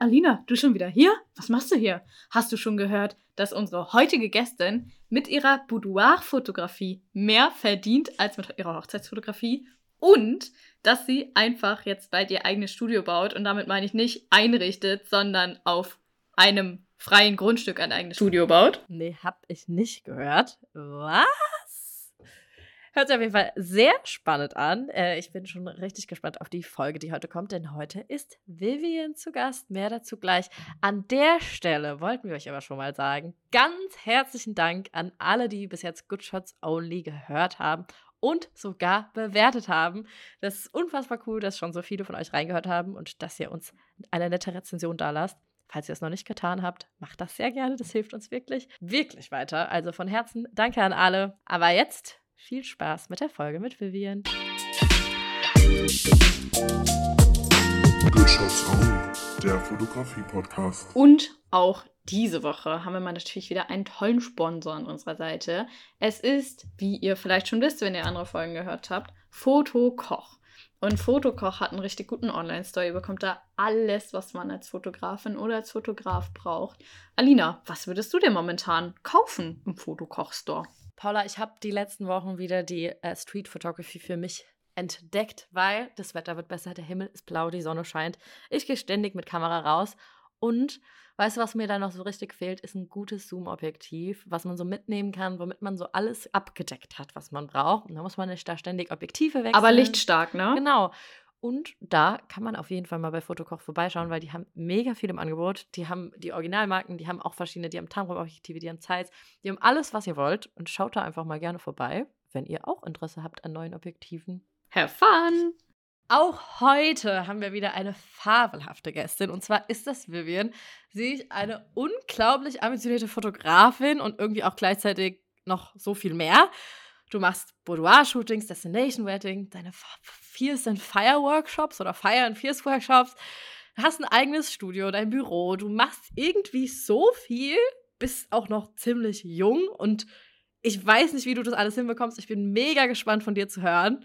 Alina, du schon wieder hier? Was machst du hier? Hast du schon gehört, dass unsere heutige Gästin mit ihrer Boudoir-Fotografie mehr verdient als mit ihrer Hochzeitsfotografie und dass sie einfach jetzt bald ihr eigenes Studio baut und damit meine ich nicht einrichtet, sondern auf einem freien Grundstück ein eigenes Studio baut? Nee, hab ich nicht gehört. Was? Hört sich auf jeden Fall sehr spannend an. Äh, ich bin schon richtig gespannt auf die Folge, die heute kommt, denn heute ist Vivian zu Gast. Mehr dazu gleich. An der Stelle wollten wir euch aber schon mal sagen, ganz herzlichen Dank an alle, die bis jetzt Good Shots Only gehört haben und sogar bewertet haben. Das ist unfassbar cool, dass schon so viele von euch reingehört haben und dass ihr uns eine nette Rezension da lasst. Falls ihr es noch nicht getan habt, macht das sehr gerne. Das hilft uns wirklich, wirklich weiter. Also von Herzen danke an alle. Aber jetzt viel Spaß mit der Folge mit Vivian. Good Shots Only, der Fotografie-Podcast. Und auch diese Woche haben wir mal natürlich wieder einen tollen Sponsor an unserer Seite. Es ist, wie ihr vielleicht schon wisst, wenn ihr andere Folgen gehört habt, Fotokoch. Und Fotokoch hat einen richtig guten Online-Store. Ihr bekommt da alles, was man als Fotografin oder als Fotograf braucht. Alina, was würdest du dir momentan kaufen im Fotokoch-Store? Paula, ich habe die letzten Wochen wieder die äh, Street Photography für mich entdeckt, weil das Wetter wird besser, der Himmel ist blau, die Sonne scheint. Ich gehe ständig mit Kamera raus und weißt du, was mir da noch so richtig fehlt, ist ein gutes Zoom-Objektiv, was man so mitnehmen kann, womit man so alles abgedeckt hat, was man braucht. Und da muss man nicht da ständig Objektive wechseln. Aber lichtstark, ne? Genau. Und da kann man auf jeden Fall mal bei Fotokoch vorbeischauen, weil die haben mega viel im Angebot. Die haben die Originalmarken, die haben auch verschiedene, die haben Tamron-Objektive, die haben Zeiss, die haben alles, was ihr wollt. Und schaut da einfach mal gerne vorbei, wenn ihr auch Interesse habt an neuen Objektiven. Have fun! Auch heute haben wir wieder eine fabelhafte Gästin und zwar ist das Vivian. Sie ist eine unglaublich ambitionierte Fotografin und irgendwie auch gleichzeitig noch so viel mehr. Du machst Boudoir-Shootings, Destination Wedding, deine Fierce and Fire Workshops oder Fire and Fierce Workshops, hast ein eigenes Studio, dein Büro, du machst irgendwie so viel, bist auch noch ziemlich jung und ich weiß nicht, wie du das alles hinbekommst. Ich bin mega gespannt von dir zu hören.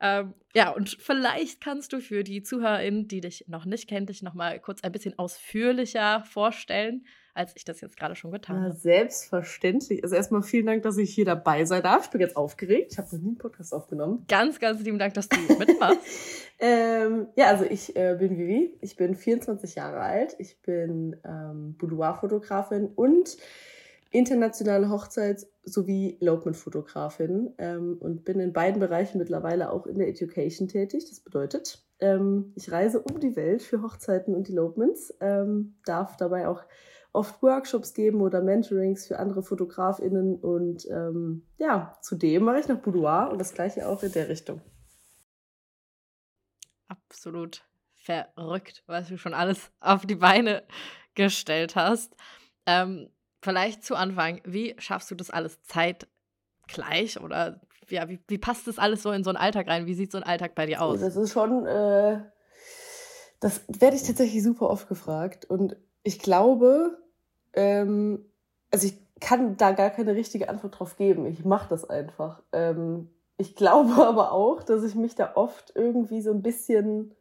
Ähm, ja, und vielleicht kannst du für die ZuhörerInnen, die dich noch nicht kennen, dich noch mal kurz ein bisschen ausführlicher vorstellen, als ich das jetzt gerade schon getan habe. Selbstverständlich. Also erstmal vielen Dank, dass ich hier dabei sein darf. Ich bin jetzt aufgeregt. Ich habe noch nie einen Podcast aufgenommen. Ganz, ganz lieben Dank, dass du mitmachst. ähm, ja, also ich äh, bin Vivi. Ich bin 24 Jahre alt. Ich bin ähm, Boudoir-Fotografin und internationale Hochzeits- sowie Elopement-Fotografin ähm, und bin in beiden Bereichen mittlerweile auch in der Education tätig. Das bedeutet, ähm, ich reise um die Welt für Hochzeiten und Elopements, ähm, darf dabei auch oft Workshops geben oder Mentorings für andere FotografInnen und ähm, ja, zudem mache ich noch Boudoir und das gleiche auch in der Richtung. Absolut verrückt, was du schon alles auf die Beine gestellt hast. Ähm, vielleicht zu Anfang, wie schaffst du das alles zeitgleich oder ja, wie, wie passt das alles so in so einen Alltag rein? Wie sieht so ein Alltag bei dir aus? Das ist schon, äh, das werde ich tatsächlich super oft gefragt und ich glaube, ähm, also ich kann da gar keine richtige Antwort drauf geben. Ich mache das einfach. Ähm, ich glaube aber auch, dass ich mich da oft irgendwie so ein bisschen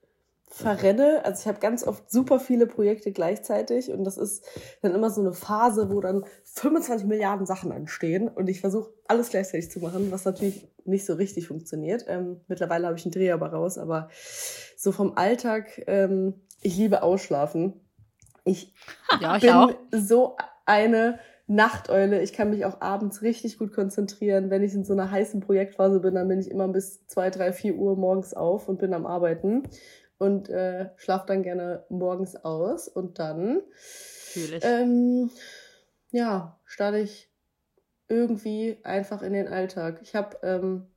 verrenne. Also ich habe ganz oft super viele Projekte gleichzeitig und das ist dann immer so eine Phase, wo dann 25 Milliarden Sachen anstehen und ich versuche alles gleichzeitig zu machen, was natürlich nicht so richtig funktioniert. Ähm, mittlerweile habe ich einen Dreh aber raus, aber so vom Alltag, ähm, ich liebe Ausschlafen. Ich, ja, ich bin auch. so eine Nachteule. Ich kann mich auch abends richtig gut konzentrieren. Wenn ich in so einer heißen Projektphase bin, dann bin ich immer bis zwei, drei, vier Uhr morgens auf und bin am Arbeiten und äh, schlafe dann gerne morgens aus und dann ähm, ja, starte ich irgendwie einfach in den Alltag. Ich habe ähm,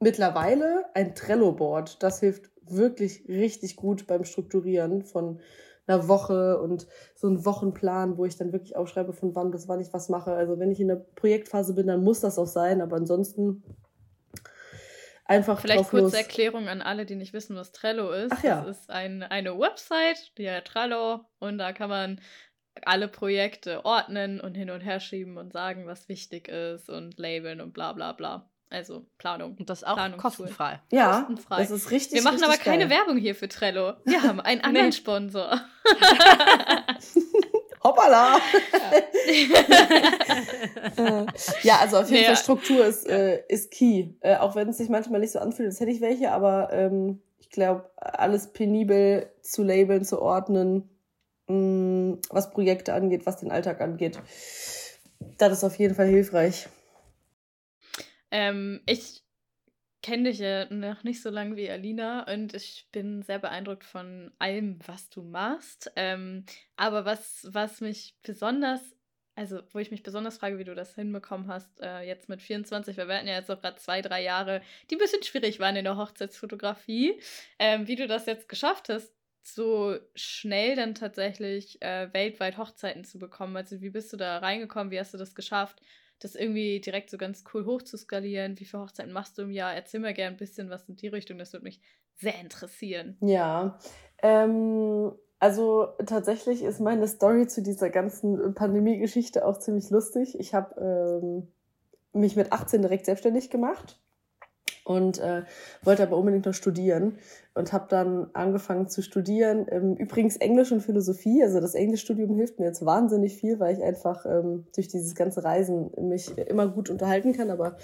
mittlerweile ein Trello-Board. Das hilft wirklich richtig gut beim Strukturieren von einer Woche und so einen Wochenplan, wo ich dann wirklich aufschreibe, von wann bis wann ich was mache. Also wenn ich in der Projektphase bin, dann muss das auch sein, aber ansonsten einfach Vielleicht kurze los. Erklärung an alle, die nicht wissen, was Trello ist. Ach ja. Das ist ein, eine Website, die heißt Trello und da kann man alle Projekte ordnen und hin und her schieben und sagen, was wichtig ist und labeln und bla bla bla. Also Planung. Und das auch kostenfrei. Ja, Kostenfrei. das ist richtig. Wir machen aber richtig keine geil. Werbung hier für Trello. Wir haben einen anderen. Sponsor. Hoppala! Äh, ja, also auf jeden Nee, Fall Struktur ist, äh, ist key. Äh, auch wenn es sich manchmal nicht so anfühlt, als hätte ich welche, aber ähm, ich glaube, alles penibel zu labeln, zu ordnen, mh, was Projekte angeht, was den Alltag angeht, das ist auf jeden Fall hilfreich. Ähm, ich kenne dich ja noch nicht so lange wie Alina und ich bin sehr beeindruckt von allem, was du machst. Ähm, aber was, was mich besonders, also wo ich mich besonders frage, wie du das hinbekommen hast, äh, jetzt mit 24, weil wir hatten ja jetzt auch gerade zwei, drei Jahre, die ein bisschen schwierig waren in der Hochzeitsfotografie, ähm, wie du das jetzt geschafft hast, so schnell dann tatsächlich äh, weltweit Hochzeiten zu bekommen. Also wie bist du da reingekommen, wie hast du das geschafft? Das irgendwie direkt so ganz cool hochzuskalieren. Wie viele Hochzeiten machst du im Jahr? Erzähl mir gerne ein bisschen was in die Richtung. Das würde mich sehr interessieren. Ja, ähm, also tatsächlich ist meine Story zu dieser ganzen Pandemie-Geschichte auch ziemlich lustig. Ich habe ähm, mich mit 18 direkt selbstständig gemacht und äh, wollte aber unbedingt noch studieren und habe dann angefangen zu studieren. Ähm, übrigens Englisch und Philosophie. Also das Englischstudium hilft mir jetzt wahnsinnig viel, weil ich einfach ähm, durch dieses ganze Reisen mich immer gut unterhalten kann. Aber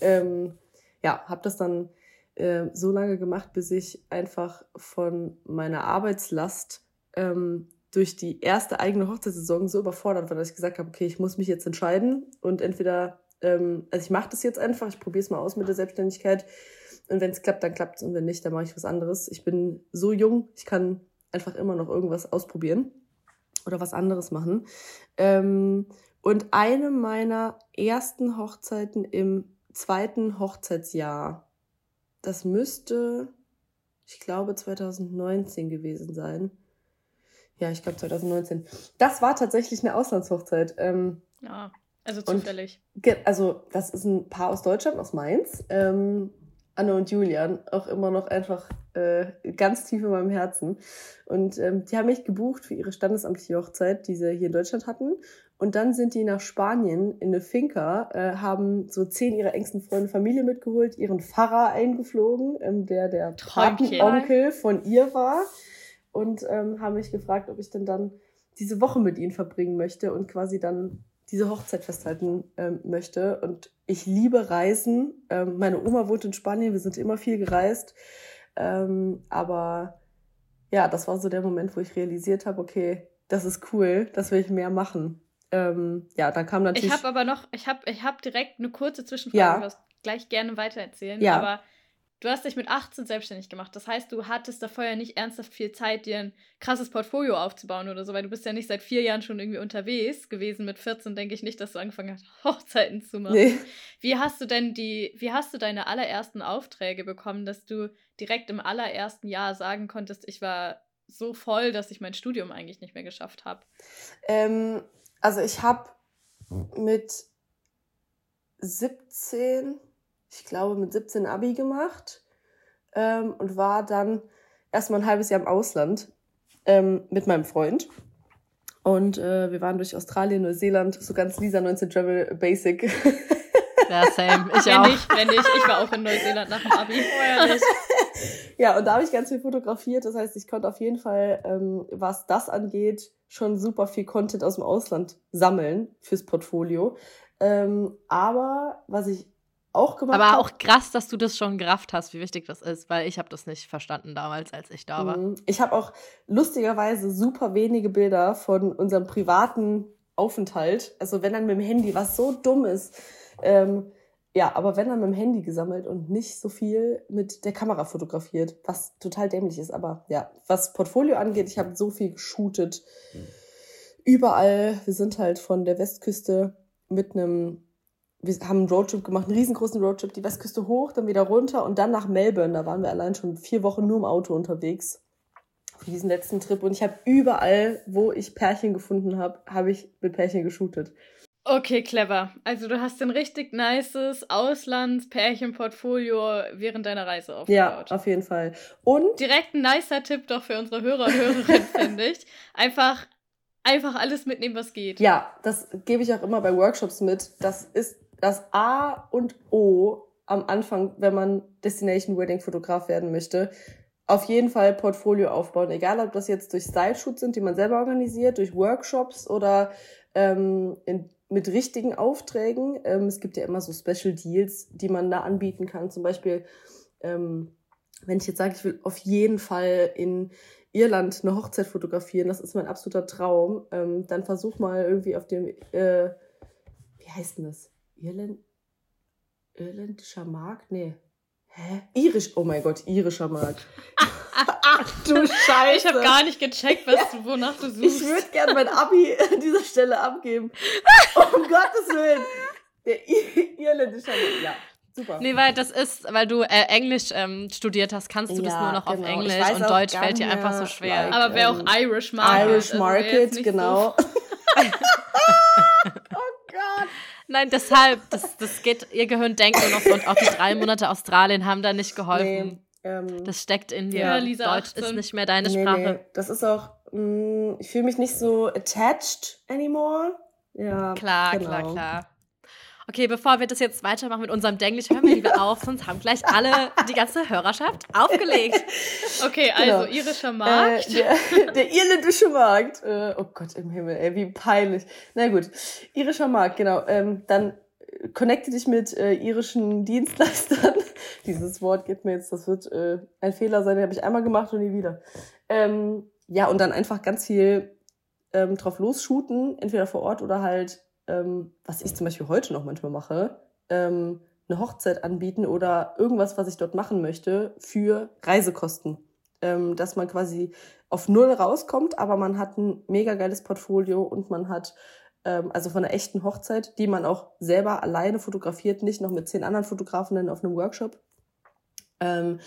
ähm, ja, habe das dann äh, so lange gemacht, bis ich einfach von meiner Arbeitslast ähm, durch die erste eigene Hochzeitssaison so überfordert war, dass ich gesagt habe, okay, ich muss mich jetzt entscheiden und entweder, ähm, also ich mache das jetzt einfach, ich probiere es mal aus mit der Selbstständigkeit und wenn es klappt, dann klappt es und wenn nicht, dann mache ich was anderes. Ich bin so jung, ich kann einfach immer noch irgendwas ausprobieren oder was anderes machen. Ähm, und eine meiner ersten Hochzeiten im zweiten Hochzeitsjahr, das müsste, ich glaube, 2019 gewesen sein. Ja, ich glaube 2019. Das war tatsächlich eine Auslandshochzeit. Ähm, Ja, also Und- zufällig. Ge- Also, das ist ein Paar aus Deutschland, aus Mainz. Ähm, Anne und Julian, auch immer noch einfach äh, ganz tief in meinem Herzen. Und ähm, die haben mich gebucht für ihre standesamtliche Hochzeit, die sie hier in Deutschland hatten. Und dann sind die nach Spanien in eine Finca, äh, haben so zehn ihrer engsten Freunde Familie mitgeholt, ihren Pfarrer eingeflogen, ähm, der der. Patenonkel von ihr war. Und ähm, haben mich gefragt, ob ich denn dann diese Woche mit ihnen verbringen möchte und quasi dann diese Hochzeit festhalten ähm, möchte. Und ich liebe Reisen. Ähm, meine Oma wohnt in Spanien, wir sind immer viel gereist. Ähm, aber ja, das war so der Moment, wo ich realisiert habe, okay, das ist cool, das will ich mehr machen. Ähm, ja, dann kam natürlich. Ich habe aber noch, ich habe ich hab direkt eine kurze Zwischenfrage, Ja. du darfst gleich gerne weitererzählen. Ja. Aber du hast dich mit 18 selbstständig gemacht. Das heißt, du hattest davor ja nicht ernsthaft viel Zeit, dir ein krasses Portfolio aufzubauen oder so, weil du bist ja nicht seit vier Jahren schon irgendwie unterwegs gewesen. Mit 14 denke ich nicht, dass du angefangen hast, Hochzeiten zu machen. nee. Wie hast du denn die, wie hast du deine allerersten Aufträge bekommen, dass du direkt im allerersten Jahr sagen konntest, ich war so voll, dass ich mein Studium eigentlich nicht mehr geschafft habe? Ähm, also ich habe mit 17, ich glaube mit 17 Abi gemacht ähm, und war dann erstmal ein halbes Jahr im Ausland ähm, mit meinem Freund. Und äh, wir waren durch Australien, Neuseeland, so ganz Lisa 19 Travel Basic. Ja, same. Ich wenn auch. nicht, wenn nicht. Ich war auch in Neuseeland nach dem Abi. Vorher ja, und da habe ich ganz viel fotografiert. Das heißt, ich konnte auf jeden Fall, ähm, was das angeht, schon super viel Content aus dem Ausland sammeln fürs Portfolio. Ähm, aber was ich auch gemacht Aber habe. auch krass, dass du das schon gerafft hast, wie wichtig das ist, weil ich habe das nicht verstanden damals, als ich da war. Mhm. Ich habe auch lustigerweise super wenige Bilder von unserem privaten Aufenthalt. Also wenn dann mit dem Handy, was so dumm ist. Ähm, ja, aber wenn dann mit dem Handy gesammelt und nicht so viel mit der Kamera fotografiert, was total dämlich ist. Aber ja, was Portfolio angeht, ich habe so viel geshootet. Überall. Wir sind halt von der Westküste mit einem wir haben einen Roadtrip gemacht, einen riesengroßen Roadtrip, die Westküste hoch, dann wieder runter und dann nach Melbourne. Da waren wir allein schon vier Wochen nur im Auto unterwegs für diesen letzten Trip. Und ich habe überall, wo ich Pärchen gefunden habe, habe ich mit Pärchen geshootet. Okay, clever. Also du hast ein richtig nices Auslands-Pärchen-Portfolio während deiner Reise Ja, aufgebaut. auf jeden Fall. Und Direkt ein nicer Tipp doch für unsere Hörer und Hörerinnen, finde ich. Einfach, einfach alles mitnehmen, was geht. ja, das gebe ich auch immer bei Workshops mit. Das ist das A und O am Anfang, wenn man Destination Wedding Fotograf werden möchte, auf jeden Fall Portfolio aufbauen. Egal, ob das jetzt durch Style-Shoots sind, die man selber organisiert, durch Workshops oder ähm, in, mit richtigen Aufträgen. Ähm, es gibt ja immer so Special Deals, die man da anbieten kann. Zum Beispiel, ähm, wenn ich jetzt sage, ich will auf jeden Fall in Irland eine Hochzeit fotografieren, das ist mein absoluter Traum, ähm, dann versuch mal irgendwie auf dem, äh, wie heißt denn das? Irland? Irländischer Markt? Nee. Hä? Irisch, oh mein Gott, irischer Markt. Ach du Scheiße. Ich habe gar nicht gecheckt, was du, wonach du suchst. Ich würde gerne mein Abi an dieser Stelle abgeben. um Gottes Willen. Der irländische Markt, ja. Super. Nee, weil das ist, weil du äh, Englisch ähm, studiert hast, kannst du das Ja, nur noch auf genau. Englisch Ich weiß und auch Deutsch fällt dir einfach so schwer. like- Aber wäre auch ähm, Irish Market. Irish also wäre jetzt Market, nicht genau. So. Nein, deshalb, das, das geht, ihr Gehirn denkt nur noch und auch die drei Monate Australien haben da nicht geholfen. Nee, ähm, Das steckt in dir. Ja, Lisa, Deutsch 18. ist nicht mehr deine nee, Sprache. nee. Das ist auch, mh, ich fühle mich nicht so attached anymore. Ja, Klar, genau. klar, klar. Okay, bevor wir das jetzt weitermachen mit unserem Denglisch, hören wir lieber auf, sonst haben gleich alle, die ganze Hörerschaft aufgelegt. Okay, also Genau. irischer Markt. Äh, der, der irländische Markt. Äh, oh Gott im Himmel, ey, wie peinlich. Na gut, irischer Markt, genau. Ähm, dann äh, connecte dich mit äh, irischen Dienstleistern. Dieses Wort geht mir jetzt, das wird äh, ein Fehler sein, den habe ich einmal gemacht und nie wieder. Ähm, ja, und dann einfach ganz viel ähm, drauf losshooten, entweder vor Ort oder halt, ähm, was ich zum Beispiel heute noch manchmal mache, ähm, eine Hochzeit anbieten oder irgendwas, was ich dort machen möchte, für Reisekosten. Ähm, dass man quasi auf Null rauskommt, aber man hat ein mega geiles Portfolio und man hat ähm, also von einer echten Hochzeit, die man auch selber alleine fotografiert, nicht noch mit zehn anderen Fotografen auf einem Workshop. Ähm,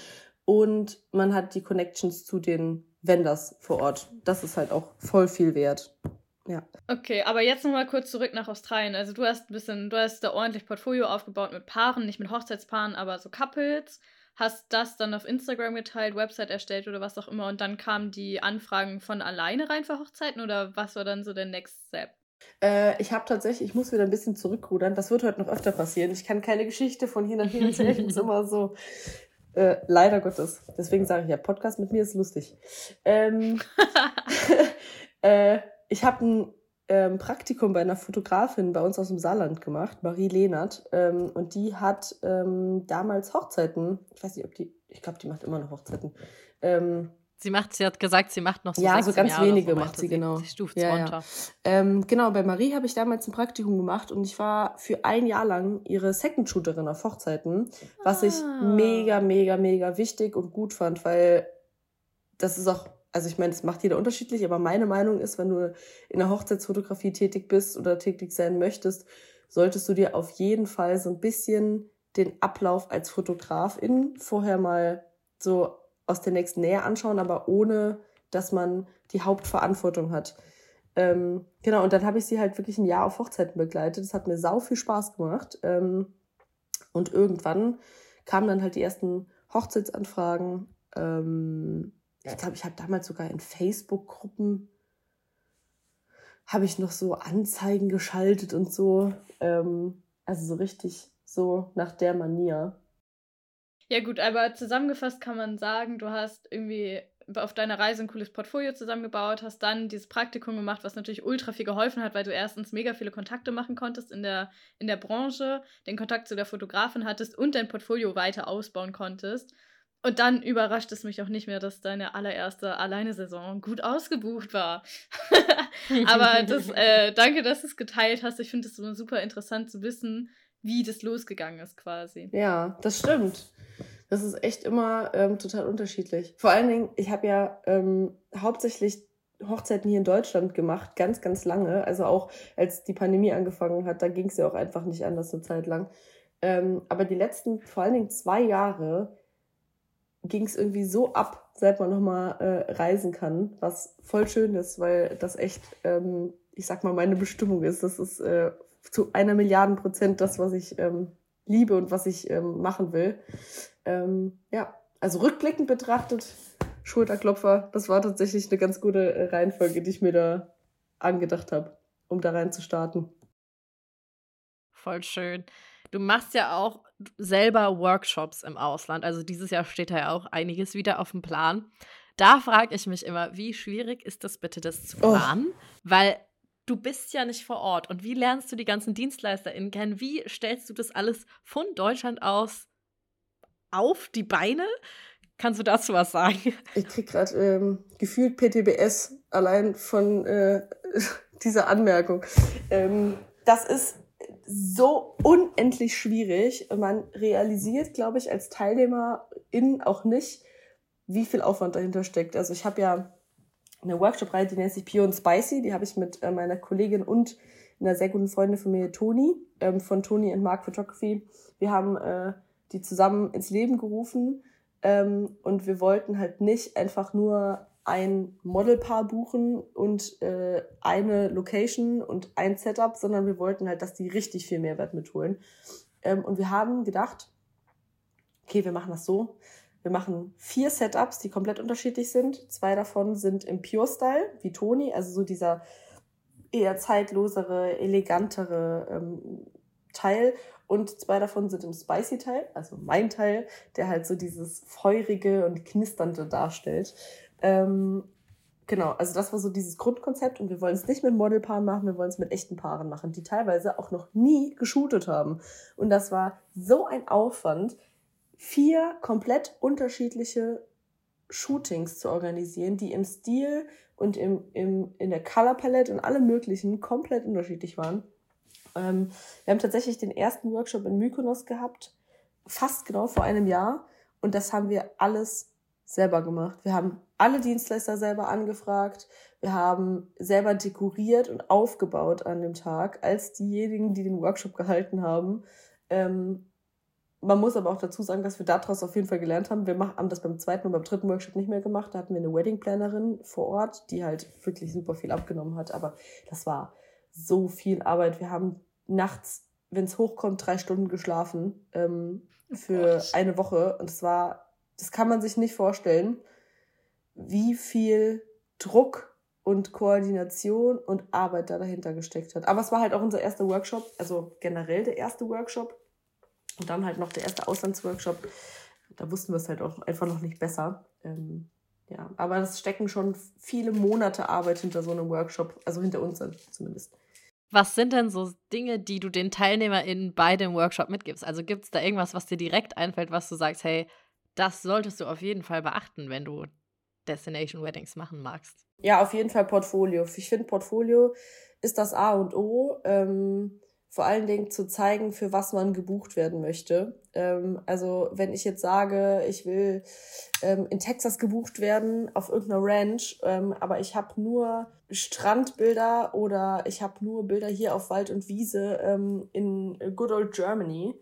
und man hat die Connections zu den Vendors vor Ort. Das ist halt auch voll viel wert. Ja. Okay, aber jetzt nochmal kurz zurück nach Australien. Also du hast ein bisschen, du hast da ordentlich Portfolio aufgebaut mit Paaren, nicht mit Hochzeitspaaren, aber so Couples. Hast das dann auf Instagram geteilt, Website erstellt oder was auch immer und dann kamen die Anfragen von alleine rein für Hochzeiten oder was war dann so der Next Step? Äh, ich habe tatsächlich, ich muss wieder ein bisschen zurückrudern. Das wird heute noch öfter passieren. Ich kann keine Geschichte von hier nach hier erzählen. Ich muss immer so. Äh, leider Gottes. Deswegen sage ich ja, Podcast mit mir ist lustig. Ähm, äh, ich habe ein ähm, Praktikum bei einer Fotografin bei uns aus dem Saarland gemacht, Marie Lehnert. Ähm, und die hat ähm, damals Hochzeiten. Ich weiß nicht, ob die, ich glaube, die macht immer noch Hochzeiten. Ähm, Sie macht, sie hat gesagt, sie macht noch so Ja, so ganz Jahr oder wenige so, macht sie, genau. Sie stuft Ja, ja. runter. Ähm, genau, bei Marie habe ich damals ein Praktikum gemacht und ich war für ein Jahr lang ihre Second Shooterin auf Hochzeiten, was ich Ah. mega, mega, mega wichtig und gut fand, weil das ist auch, also ich meine, das macht jeder unterschiedlich, aber meine Meinung ist, wenn du in der Hochzeitsfotografie tätig bist oder tätig sein möchtest, solltest du dir auf jeden Fall so ein bisschen den Ablauf als Fotografin vorher mal so aus der nächsten Nähe anschauen, aber ohne, dass man die Hauptverantwortung hat. Ähm, genau, und dann habe ich sie halt wirklich ein Jahr auf Hochzeiten begleitet. Das hat mir sau viel Spaß gemacht. Ähm, und irgendwann kamen dann halt die ersten Hochzeitsanfragen. Ähm, ich glaube, ich habe damals sogar in Facebook-Gruppen habe ich noch so Anzeigen geschaltet und so. Ähm, also so richtig so nach der Manier. Ja, gut, aber zusammengefasst kann man sagen, du hast irgendwie auf deiner Reise ein cooles Portfolio zusammengebaut, hast dann dieses Praktikum gemacht, was natürlich ultra viel geholfen hat, weil du erstens mega viele Kontakte machen konntest in der, in der Branche, den Kontakt zu der Fotografin hattest und dein Portfolio weiter ausbauen konntest. Und dann überrascht es mich auch nicht mehr, dass deine allererste Alleine-Saison gut ausgebucht war. Aber das, äh, danke, dass du es geteilt hast. Ich finde es immer super interessant zu wissen, wie das losgegangen ist quasi. Ja, das stimmt. Das ist echt immer ähm, total unterschiedlich. Vor allen Dingen, ich habe ja ähm, hauptsächlich Hochzeiten hier in Deutschland gemacht, ganz, ganz lange. Also auch als die Pandemie angefangen hat, da ging es ja auch einfach nicht anders eine Zeit lang. Ähm, aber die letzten, vor allen Dingen zwei Jahre, ging es irgendwie so ab, seit man nochmal äh, reisen kann, was voll schön ist, weil das echt, ähm, ich sag mal, meine Bestimmung ist. Das ist äh, zu einer Milliarden Prozent das, was ich ähm, liebe und was ich ähm, machen will. Ähm, ja, also rückblickend betrachtet, Schulterklopfer, das war tatsächlich eine ganz gute äh, Reihenfolge, die ich mir da angedacht habe, um da rein zu starten. Voll schön. Du machst ja auch selber Workshops im Ausland. Also dieses Jahr steht da ja auch einiges wieder auf dem Plan. Da frage ich mich immer, wie schwierig ist das bitte, das zu Oh. planen? Weil du bist ja nicht vor Ort. Und wie lernst du die ganzen DienstleisterInnen kennen? Wie stellst du das alles von Deutschland aus auf die Beine? Kannst du dazu was sagen? Ich krieg gerade ähm, gefühlt PTBS allein von äh, dieser Anmerkung. Ähm, das ist so unendlich schwierig. Man realisiert, glaube ich, als Teilnehmerin auch nicht, wie viel Aufwand dahinter steckt. Also ich habe ja eine Workshop-Reihe, die nennt sich Pure and Spicy. Die habe ich mit äh, meiner Kollegin und einer sehr guten Freundin von mir, Toni, ähm, von Toni and Mark Photography. Wir haben äh, die zusammen ins Leben gerufen ähm, und wir wollten halt nicht einfach nur ein Modelpaar buchen und äh, eine Location und ein Setup, sondern wir wollten halt, dass die richtig viel Mehrwert mitholen. Ähm, und wir haben gedacht, okay, wir machen das so. Wir machen vier Setups, die komplett unterschiedlich sind. Zwei davon sind im Pure-Style, wie Toni, also so dieser eher zeitlosere, elegantere ähm, Teil. Und zwei davon sind im Spicy-Teil, also mein Teil, der halt so dieses feurige und knisternde darstellt. Ähm, genau, also das war so dieses Grundkonzept und wir wollen es nicht mit Modelpaaren machen, wir wollen es mit echten Paaren machen, die teilweise auch noch nie geshootet haben. Und das war so ein Aufwand, vier komplett unterschiedliche Shootings zu organisieren, die im Stil und im, im, in der Color Palette und allem möglichen komplett unterschiedlich waren. Ähm, wir haben tatsächlich den ersten Workshop in Mykonos gehabt, fast genau vor einem Jahr. Und das haben wir alles selber gemacht. Wir haben alle Dienstleister selber angefragt. Wir haben selber dekoriert und aufgebaut an dem Tag, als diejenigen, die den Workshop gehalten haben. Ähm, man muss aber auch dazu sagen, dass wir daraus auf jeden Fall gelernt haben. Wir haben das beim zweiten und beim dritten Workshop nicht mehr gemacht. Da hatten wir eine Wedding Plannerin vor Ort, die halt wirklich super viel abgenommen hat. Aber das war so viel Arbeit. Wir haben nachts, wenn es hochkommt, drei Stunden geschlafen ähm, für Gott. eine Woche. Und es war, das kann man sich nicht vorstellen, wie viel Druck und Koordination und Arbeit da dahinter gesteckt hat. Aber es war halt auch unser erster Workshop, also generell der erste Workshop. Und dann halt noch der erste Auslandsworkshop. Da wussten wir es halt auch einfach noch nicht besser. Ähm, ja, aber es stecken schon viele Monate Arbeit hinter so einem Workshop, also hinter uns zumindest. Was sind denn so Dinge, die du den TeilnehmerInnen bei dem Workshop mitgibst? Also gibt es da irgendwas, was dir direkt einfällt, was du sagst, hey, das solltest du auf jeden Fall beachten, wenn du Destination Weddings machen magst? Ja, auf jeden Fall Portfolio. Ich finde, Portfolio ist das A und O. Ähm, vor allen Dingen zu zeigen, für was man gebucht werden möchte. Ähm, also wenn ich jetzt sage, ich will ähm, in Texas gebucht werden auf irgendeiner Ranch, ähm, aber ich habe nur Strandbilder oder ich habe nur Bilder hier auf Wald und Wiese ähm, in Good Old Germany,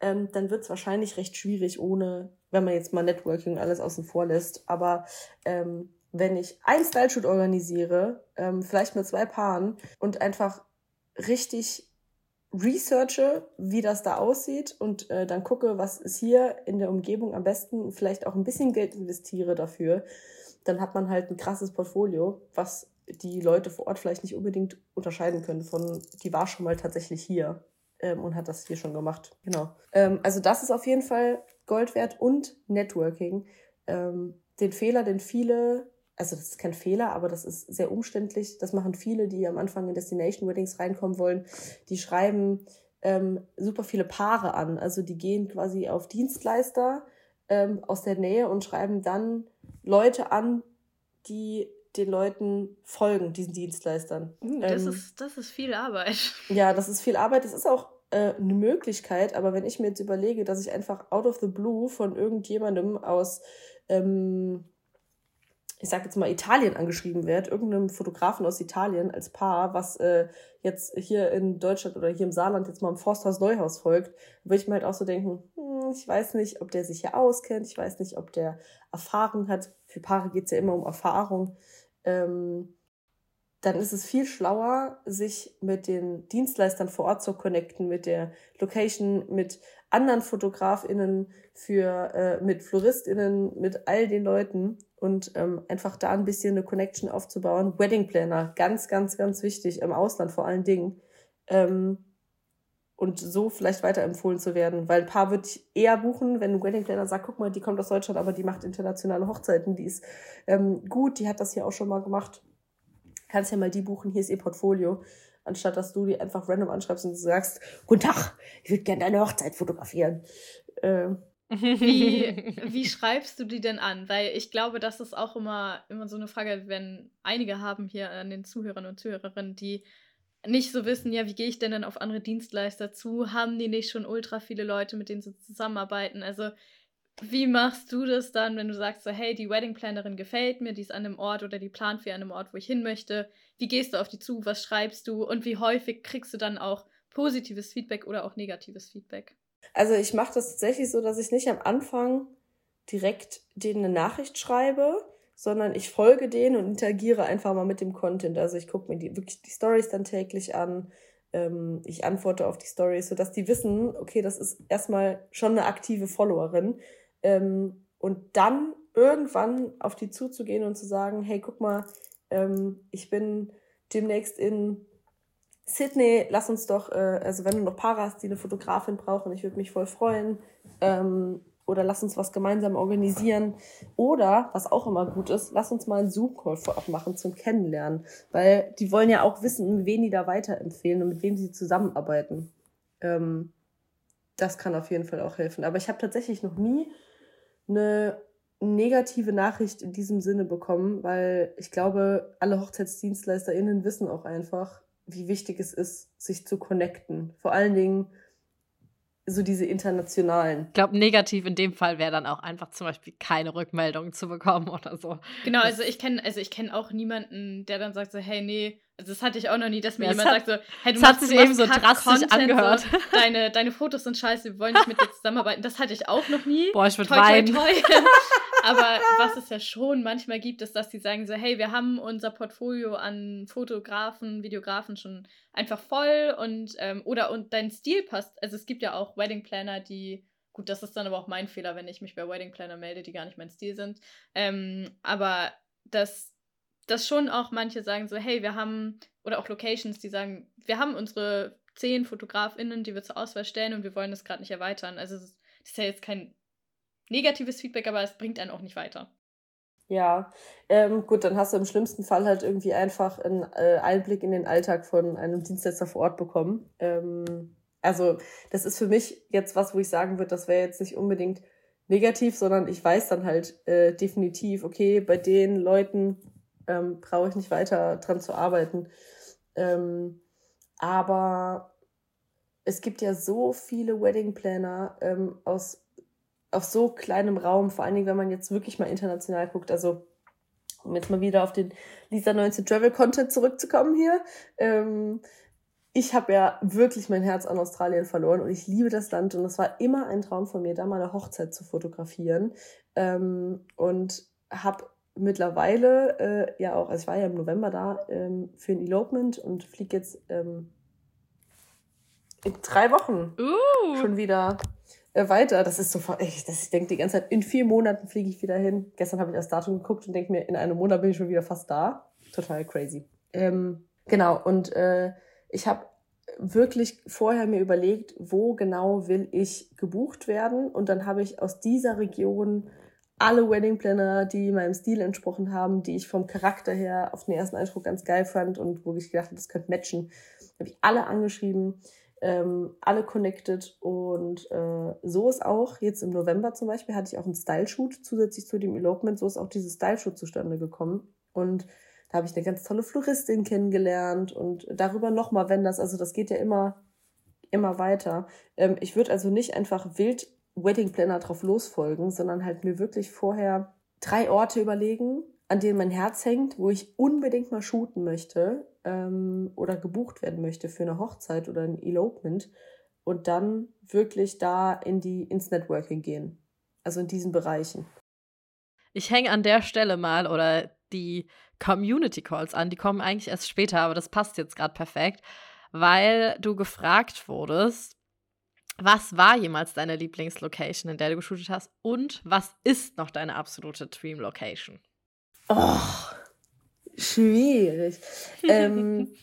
ähm, dann wird es wahrscheinlich recht schwierig, ohne, wenn man jetzt mal Networking alles außen vor lässt. Aber ähm, wenn ich ein Style-Shoot organisiere, ähm, vielleicht mit zwei Paaren und einfach richtig researche, wie das da aussieht und äh, dann gucke, was ist hier in der Umgebung am besten, vielleicht auch ein bisschen Geld investiere dafür, dann hat man halt ein krasses Portfolio, was die Leute vor Ort vielleicht nicht unbedingt unterscheiden können von, die war schon mal tatsächlich hier ähm, und hat das hier schon gemacht. Genau. Ähm, also das ist auf jeden Fall Gold wert und Networking. Ähm, den Fehler, den viele, also das ist kein Fehler, aber das ist sehr umständlich. Das machen viele, die am Anfang in Destination Weddings reinkommen wollen. Die schreiben ähm, super viele Paare an. Also die gehen quasi auf Dienstleister ähm, aus der Nähe und schreiben dann Leute an, die den Leuten folgen, diesen Dienstleistern. Uh, das, Ähm, ist, das ist viel Arbeit. ja, das ist viel Arbeit. Das ist auch äh, eine Möglichkeit, aber wenn ich mir jetzt überlege, dass ich einfach out of the blue von irgendjemandem aus, ähm, ich sag jetzt mal Italien angeschrieben werde, irgendeinem Fotografen aus Italien als Paar, was äh, jetzt hier in Deutschland oder hier im Saarland jetzt mal im Forsthaus Neuhaus folgt, würde ich mir halt auch so denken, hm, ich weiß nicht, ob der sich hier auskennt, ich weiß nicht, ob der Erfahrung hat. Für Paare geht's ja immer um Erfahrung. Ähm, dann ist es viel schlauer, sich mit den Dienstleistern vor Ort zu connecten, mit der Location, mit anderen FotografInnen, für, äh, mit FloristInnen, mit all den Leuten und ähm, einfach da ein bisschen eine Connection aufzubauen. Wedding Planner, ganz, ganz, ganz wichtig, im Ausland vor allen Dingen. Ähm, und so vielleicht weiterempfohlen zu werden. Weil ein paar ich eher buchen, wenn ein Wedding Planner sagt, guck mal, die kommt aus Deutschland, aber die macht internationale Hochzeiten, die ist ähm, gut, die hat das hier auch schon mal gemacht. Kannst ja mal die buchen, hier ist ihr Portfolio. Anstatt dass du die einfach random anschreibst und sagst, guten Tag, ich würde gerne deine Hochzeit fotografieren. Äh, wie, wie schreibst du die denn an? Weil ich glaube, das ist auch immer, immer so eine Frage, wenn einige haben hier an den Zuhörern und Zuhörerinnen, die nicht so wissen, ja, wie gehe ich denn dann auf andere Dienstleister zu? Haben die nicht schon ultra viele Leute, mit denen sie zusammenarbeiten? Also, wie machst du das dann, wenn du sagst, so, hey, die Wedding Plannerin gefällt mir, die ist an einem Ort oder die plant für einen Ort, wo ich hin möchte? Wie gehst du auf die zu? Was schreibst du? Und wie häufig kriegst du dann auch positives Feedback oder auch negatives Feedback? Also ich mache das tatsächlich so, dass ich nicht am Anfang direkt denen eine Nachricht schreibe, sondern ich folge denen und interagiere einfach mal mit dem Content. Also ich gucke mir die, wirklich die Stories dann täglich an. Ähm, ich antworte auf die Stories, sodass die wissen, okay, das ist erstmal schon eine aktive Followerin. Ähm, und dann irgendwann auf die zuzugehen und zu sagen, hey, guck mal, ähm, ich bin demnächst in Sydney, lass uns doch, äh, also wenn du noch Paare hast, die eine Fotografin brauchen, ich würde mich voll freuen. Ähm, oder lass uns was gemeinsam organisieren. Oder, was auch immer gut ist, lass uns mal einen Zoom-Call vorab machen zum Kennenlernen. Weil die wollen ja auch wissen, wen die da weiterempfehlen und mit wem sie zusammenarbeiten. Ähm, das kann auf jeden Fall auch helfen. Aber ich habe tatsächlich noch nie eine negative Nachricht in diesem Sinne bekommen, weil ich glaube, alle HochzeitsdienstleisterInnen wissen auch einfach, wie wichtig es ist, sich zu connecten. Vor allen Dingen so diese internationalen. Ich glaube, negativ in dem Fall wäre dann auch einfach zum Beispiel keine Rückmeldung zu bekommen oder so. Genau, also ich kenne also ich kenne auch niemanden, der dann sagt so, hey, nee, das hatte ich auch noch nie, dass mir ja, jemand hat, sagt so, hey, du das machst, hat sich eben so drastisch Content, angehört. So, deine, deine Fotos sind scheiße, wir wollen nicht mit dir zusammenarbeiten. Das hatte ich auch noch nie. Boah, ich würde weinen. Toi, toi. Aber was es ja schon manchmal gibt, ist, dass die sagen so, hey, wir haben unser Portfolio an Fotografen, Videografen schon einfach voll und ähm, oder und dein Stil passt. Also es gibt ja auch Wedding Planner, die Gut, das ist dann aber auch mein Fehler, wenn ich mich bei Wedding Planner melde, die gar nicht mein Stil sind. Ähm, aber das dass schon auch manche sagen so, hey, wir haben, oder auch Locations, die sagen, wir haben unsere zehn FotografInnen, die wir zur Auswahl stellen und wir wollen das gerade nicht erweitern. Also das ist ja jetzt kein negatives Feedback, aber es bringt einen auch nicht weiter. Ja, ähm, gut, dann hast du im schlimmsten Fall halt irgendwie einfach einen äh, Einblick in den Alltag von einem Dienstleister vor Ort bekommen. Ähm, also das ist für mich jetzt was, wo ich sagen würde, das wäre jetzt nicht unbedingt negativ, sondern ich weiß dann halt äh, definitiv, okay, bei den Leuten, ähm, brauche ich nicht weiter dran zu arbeiten. Ähm, aber es gibt ja so viele Wedding Planner ähm, aus auf so kleinem Raum, vor allen Dingen, wenn man jetzt wirklich mal international guckt. Also um jetzt mal wieder auf den Lisa 19 Travel Content zurückzukommen hier. Ähm, ich habe ja wirklich mein Herz an Australien verloren und ich liebe das Land und es war immer ein Traum von mir, da mal eine Hochzeit zu fotografieren ähm, und habe mittlerweile äh, ja auch, also ich war ja im November da ähm, für ein Elopement und fliege jetzt ähm, in drei Wochen uh. schon wieder äh, weiter. Das ist so, ich, das, ich denke die ganze Zeit, in vier Monaten fliege ich wieder hin. Gestern habe ich das Datum geguckt und denke mir, in einem Monat bin ich schon wieder fast da. Total crazy. Ähm, genau, und äh, ich habe wirklich vorher mir überlegt, wo genau will ich gebucht werden. Und dann habe ich aus dieser Region alle Wedding Planner, die meinem Stil entsprochen haben, die ich vom Charakter her auf den ersten Eindruck ganz geil fand und wo ich gedacht habe, das könnte matchen, habe ich alle angeschrieben, ähm, alle connected und äh, so ist auch jetzt im November zum Beispiel hatte ich auch einen Style-Shoot zusätzlich zu dem Elopement, so ist auch dieses Style-Shoot zustande gekommen und da habe ich eine ganz tolle Floristin kennengelernt und darüber nochmal, wenn das, also das geht ja immer, immer weiter. Ähm, ich würde also nicht einfach wild Wedding Planner drauf losfolgen, sondern halt mir wirklich vorher drei Orte überlegen, an denen mein Herz hängt, wo ich unbedingt mal shooten möchte ähm, oder gebucht werden möchte für eine Hochzeit oder ein Elopement und dann wirklich da in die ins Networking gehen. Also in diesen Bereichen. Ich hänge an der Stelle mal oder die Community Calls an, die kommen eigentlich erst später, aber das passt jetzt gerade perfekt, weil du gefragt wurdest, was war jemals deine Lieblingslocation, in der du geshootet hast? Und was ist noch deine absolute Dream Location? Oh, schwierig. ähm,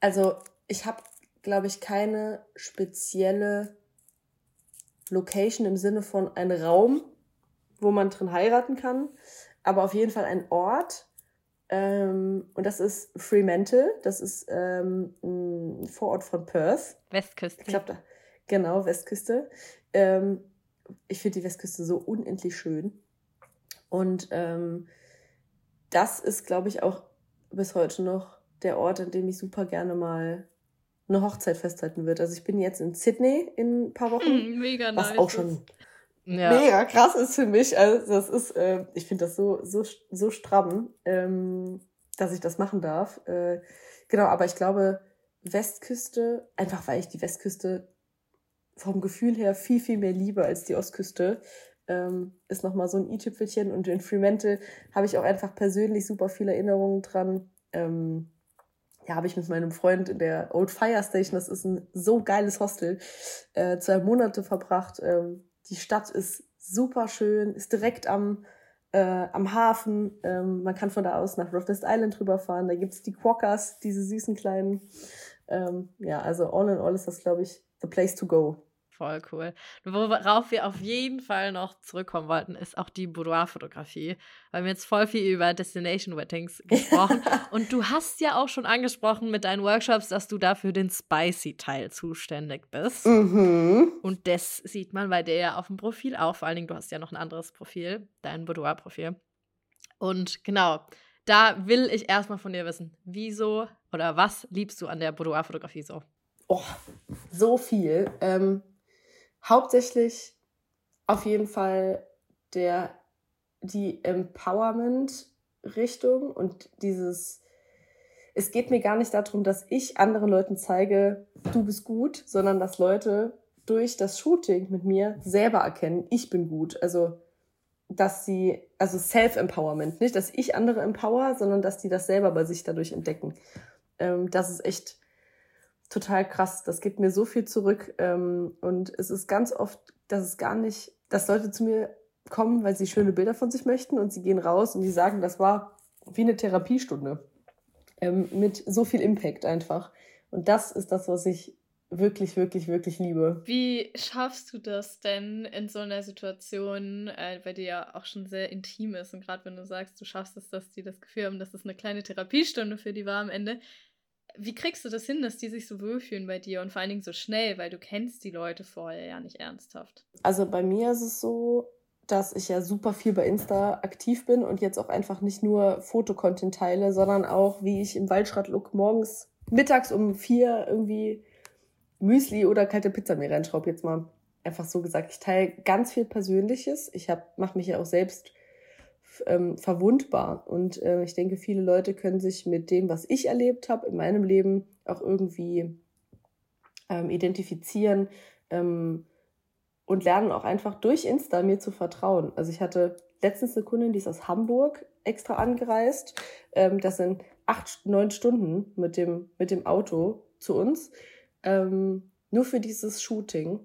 also, ich habe glaube ich, keine spezielle Location im Sinne von ein Raum, wo man drin heiraten kann, aber auf jeden Fall ein Ort. Ähm, und das ist Fremantle. Das ist ähm, ein Vorort von Perth. Westküste. Ich glaube, da, genau, Westküste. Ähm, ich finde die Westküste so unendlich schön. Und ähm, das ist, glaube ich, auch bis heute noch der Ort, an dem ich super gerne mal eine Hochzeit festhalten würde. Also ich bin jetzt in Sydney in ein paar Wochen, mega nice. was auch schon Ja. mega krass ist für mich. Also das ist, äh, ich finde das so so so stramm, ähm, dass ich das machen darf. Äh, genau, aber ich glaube Westküste, einfach weil ich die Westküste vom Gefühl her viel viel mehr liebe als die Ostküste, ähm, ist noch mal so ein i-Tüpfelchen und in Fremantle habe ich auch einfach persönlich super viele Erinnerungen dran. Ähm, ja, habe ich mit meinem Freund in der Old Fire Station, das ist ein so geiles Hostel, äh, zwei Monate verbracht. Ähm, die Stadt ist super schön, ist direkt am, äh, am Hafen. Ähm, man kann von da aus nach Rotterdam Island rüberfahren. Da gibt's die Quokkas, diese süßen kleinen. Ähm, ja, also all in all ist das, glaube ich, the place to go. Voll cool. Worauf wir auf jeden Fall noch zurückkommen wollten, ist auch die Boudoir-Fotografie. Weil wir jetzt voll viel über Destination Weddings gesprochen. Und du hast ja auch schon angesprochen mit deinen Workshops, dass du dafür den Spicy-Teil zuständig bist. Mhm. Und das sieht man bei dir ja auf dem Profil auch. Vor allen Dingen, du hast ja noch ein anderes Profil, dein Boudoir-Profil. Und genau, da will ich erstmal von dir wissen, wieso oder was liebst du an der Boudoir-Fotografie so? Oh, so viel. Ähm, hauptsächlich auf jeden Fall der, die Empowerment-Richtung und dieses, es geht mir gar nicht darum, dass ich anderen Leuten zeige, du bist gut, sondern dass Leute durch das Shooting mit mir selber erkennen, ich bin gut. Also, dass sie, also Self-Empowerment, nicht, dass ich andere empower, sondern dass die das selber bei sich dadurch entdecken. Ähm, das ist echt total krass. Das gibt mir so viel zurück. Ähm, und es ist ganz oft, dass es gar nicht, dass Leute zu mir kommen, weil sie schöne Bilder von sich möchten und sie gehen raus und die sagen, das war wie eine Therapiestunde. Ähm, mit so viel Impact einfach. Und das ist das, was ich wirklich, wirklich, wirklich liebe. Wie schaffst du das denn in so einer Situation, äh, bei dir ja auch schon sehr intim ist und gerade wenn du sagst, du schaffst es, dass die das Gefühl haben, dass es eine kleine Therapiestunde für die war am Ende. Wie kriegst du das hin, dass die sich so wohlfühlen bei dir und vor allen Dingen so schnell, weil du kennst die Leute vorher ja nicht ernsthaft? Also bei mir ist es so, dass ich ja super viel bei Insta aktiv bin und jetzt auch einfach nicht nur Fotocontent teile, sondern auch, wie ich im Waldschrat-Look morgens, mittags um vier irgendwie Müsli oder kalte Pizza mir reinschraube. Jetzt mal einfach so gesagt. Ich teile ganz viel Persönliches. Ich mache mich ja auch selbst ähm, verwundbar. Und äh, ich denke, viele Leute können sich mit dem, was ich erlebt habe in meinem Leben, auch irgendwie ähm, identifizieren ähm, und lernen auch einfach durch Insta mir zu vertrauen. Also ich hatte letztens eine Kundin, die ist aus Hamburg extra angereist. Ähm, das sind acht, neun Stunden mit dem, mit dem Auto zu uns. Ähm, nur für dieses Shooting.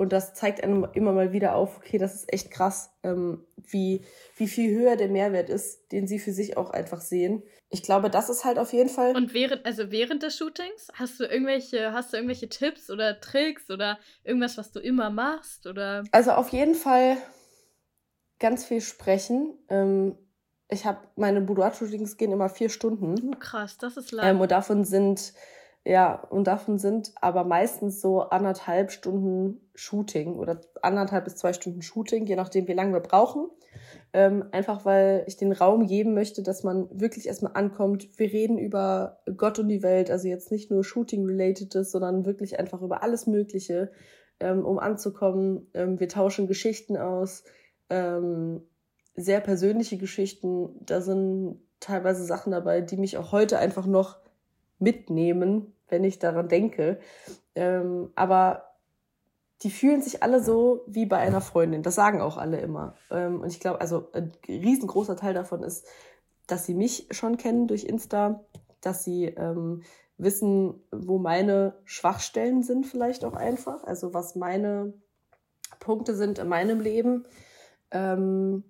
Und das zeigt einem immer mal wieder auf, okay, das ist echt krass, ähm, wie, wie viel höher der Mehrwert ist, den sie für sich auch einfach sehen. Ich glaube, das ist halt auf jeden Fall. Und während, also während des Shootings, hast du irgendwelche, hast du irgendwelche Tipps oder Tricks oder irgendwas, was du immer machst? Oder? Also auf jeden Fall ganz viel sprechen. Ähm, ich habe meine Boudoir-Shootings gehen immer vier Stunden. Oh, krass, das ist lang. Ähm, und davon sind ja, und davon sind aber meistens so anderthalb Stunden Shooting oder anderthalb bis zwei Stunden Shooting, je nachdem, wie lange wir brauchen. Ähm, einfach weil ich den Raum geben möchte, dass man wirklich erstmal ankommt. Wir reden über Gott und die Welt, also jetzt nicht nur Shooting-relatedes, sondern wirklich einfach über alles Mögliche, ähm, um anzukommen. Ähm, wir tauschen Geschichten aus, ähm, sehr persönliche Geschichten. Da sind teilweise Sachen dabei, die mich auch heute einfach noch mitnehmen, wenn ich daran denke. Ähm, aber die fühlen sich alle so wie bei einer Freundin. Das sagen auch alle immer. Ähm, und ich glaube, also ein riesengroßer Teil davon ist, dass sie mich schon kennen durch Insta, dass sie ähm, wissen, wo meine Schwachstellen sind vielleicht auch einfach. Also was meine Punkte sind in meinem Leben. Ähm,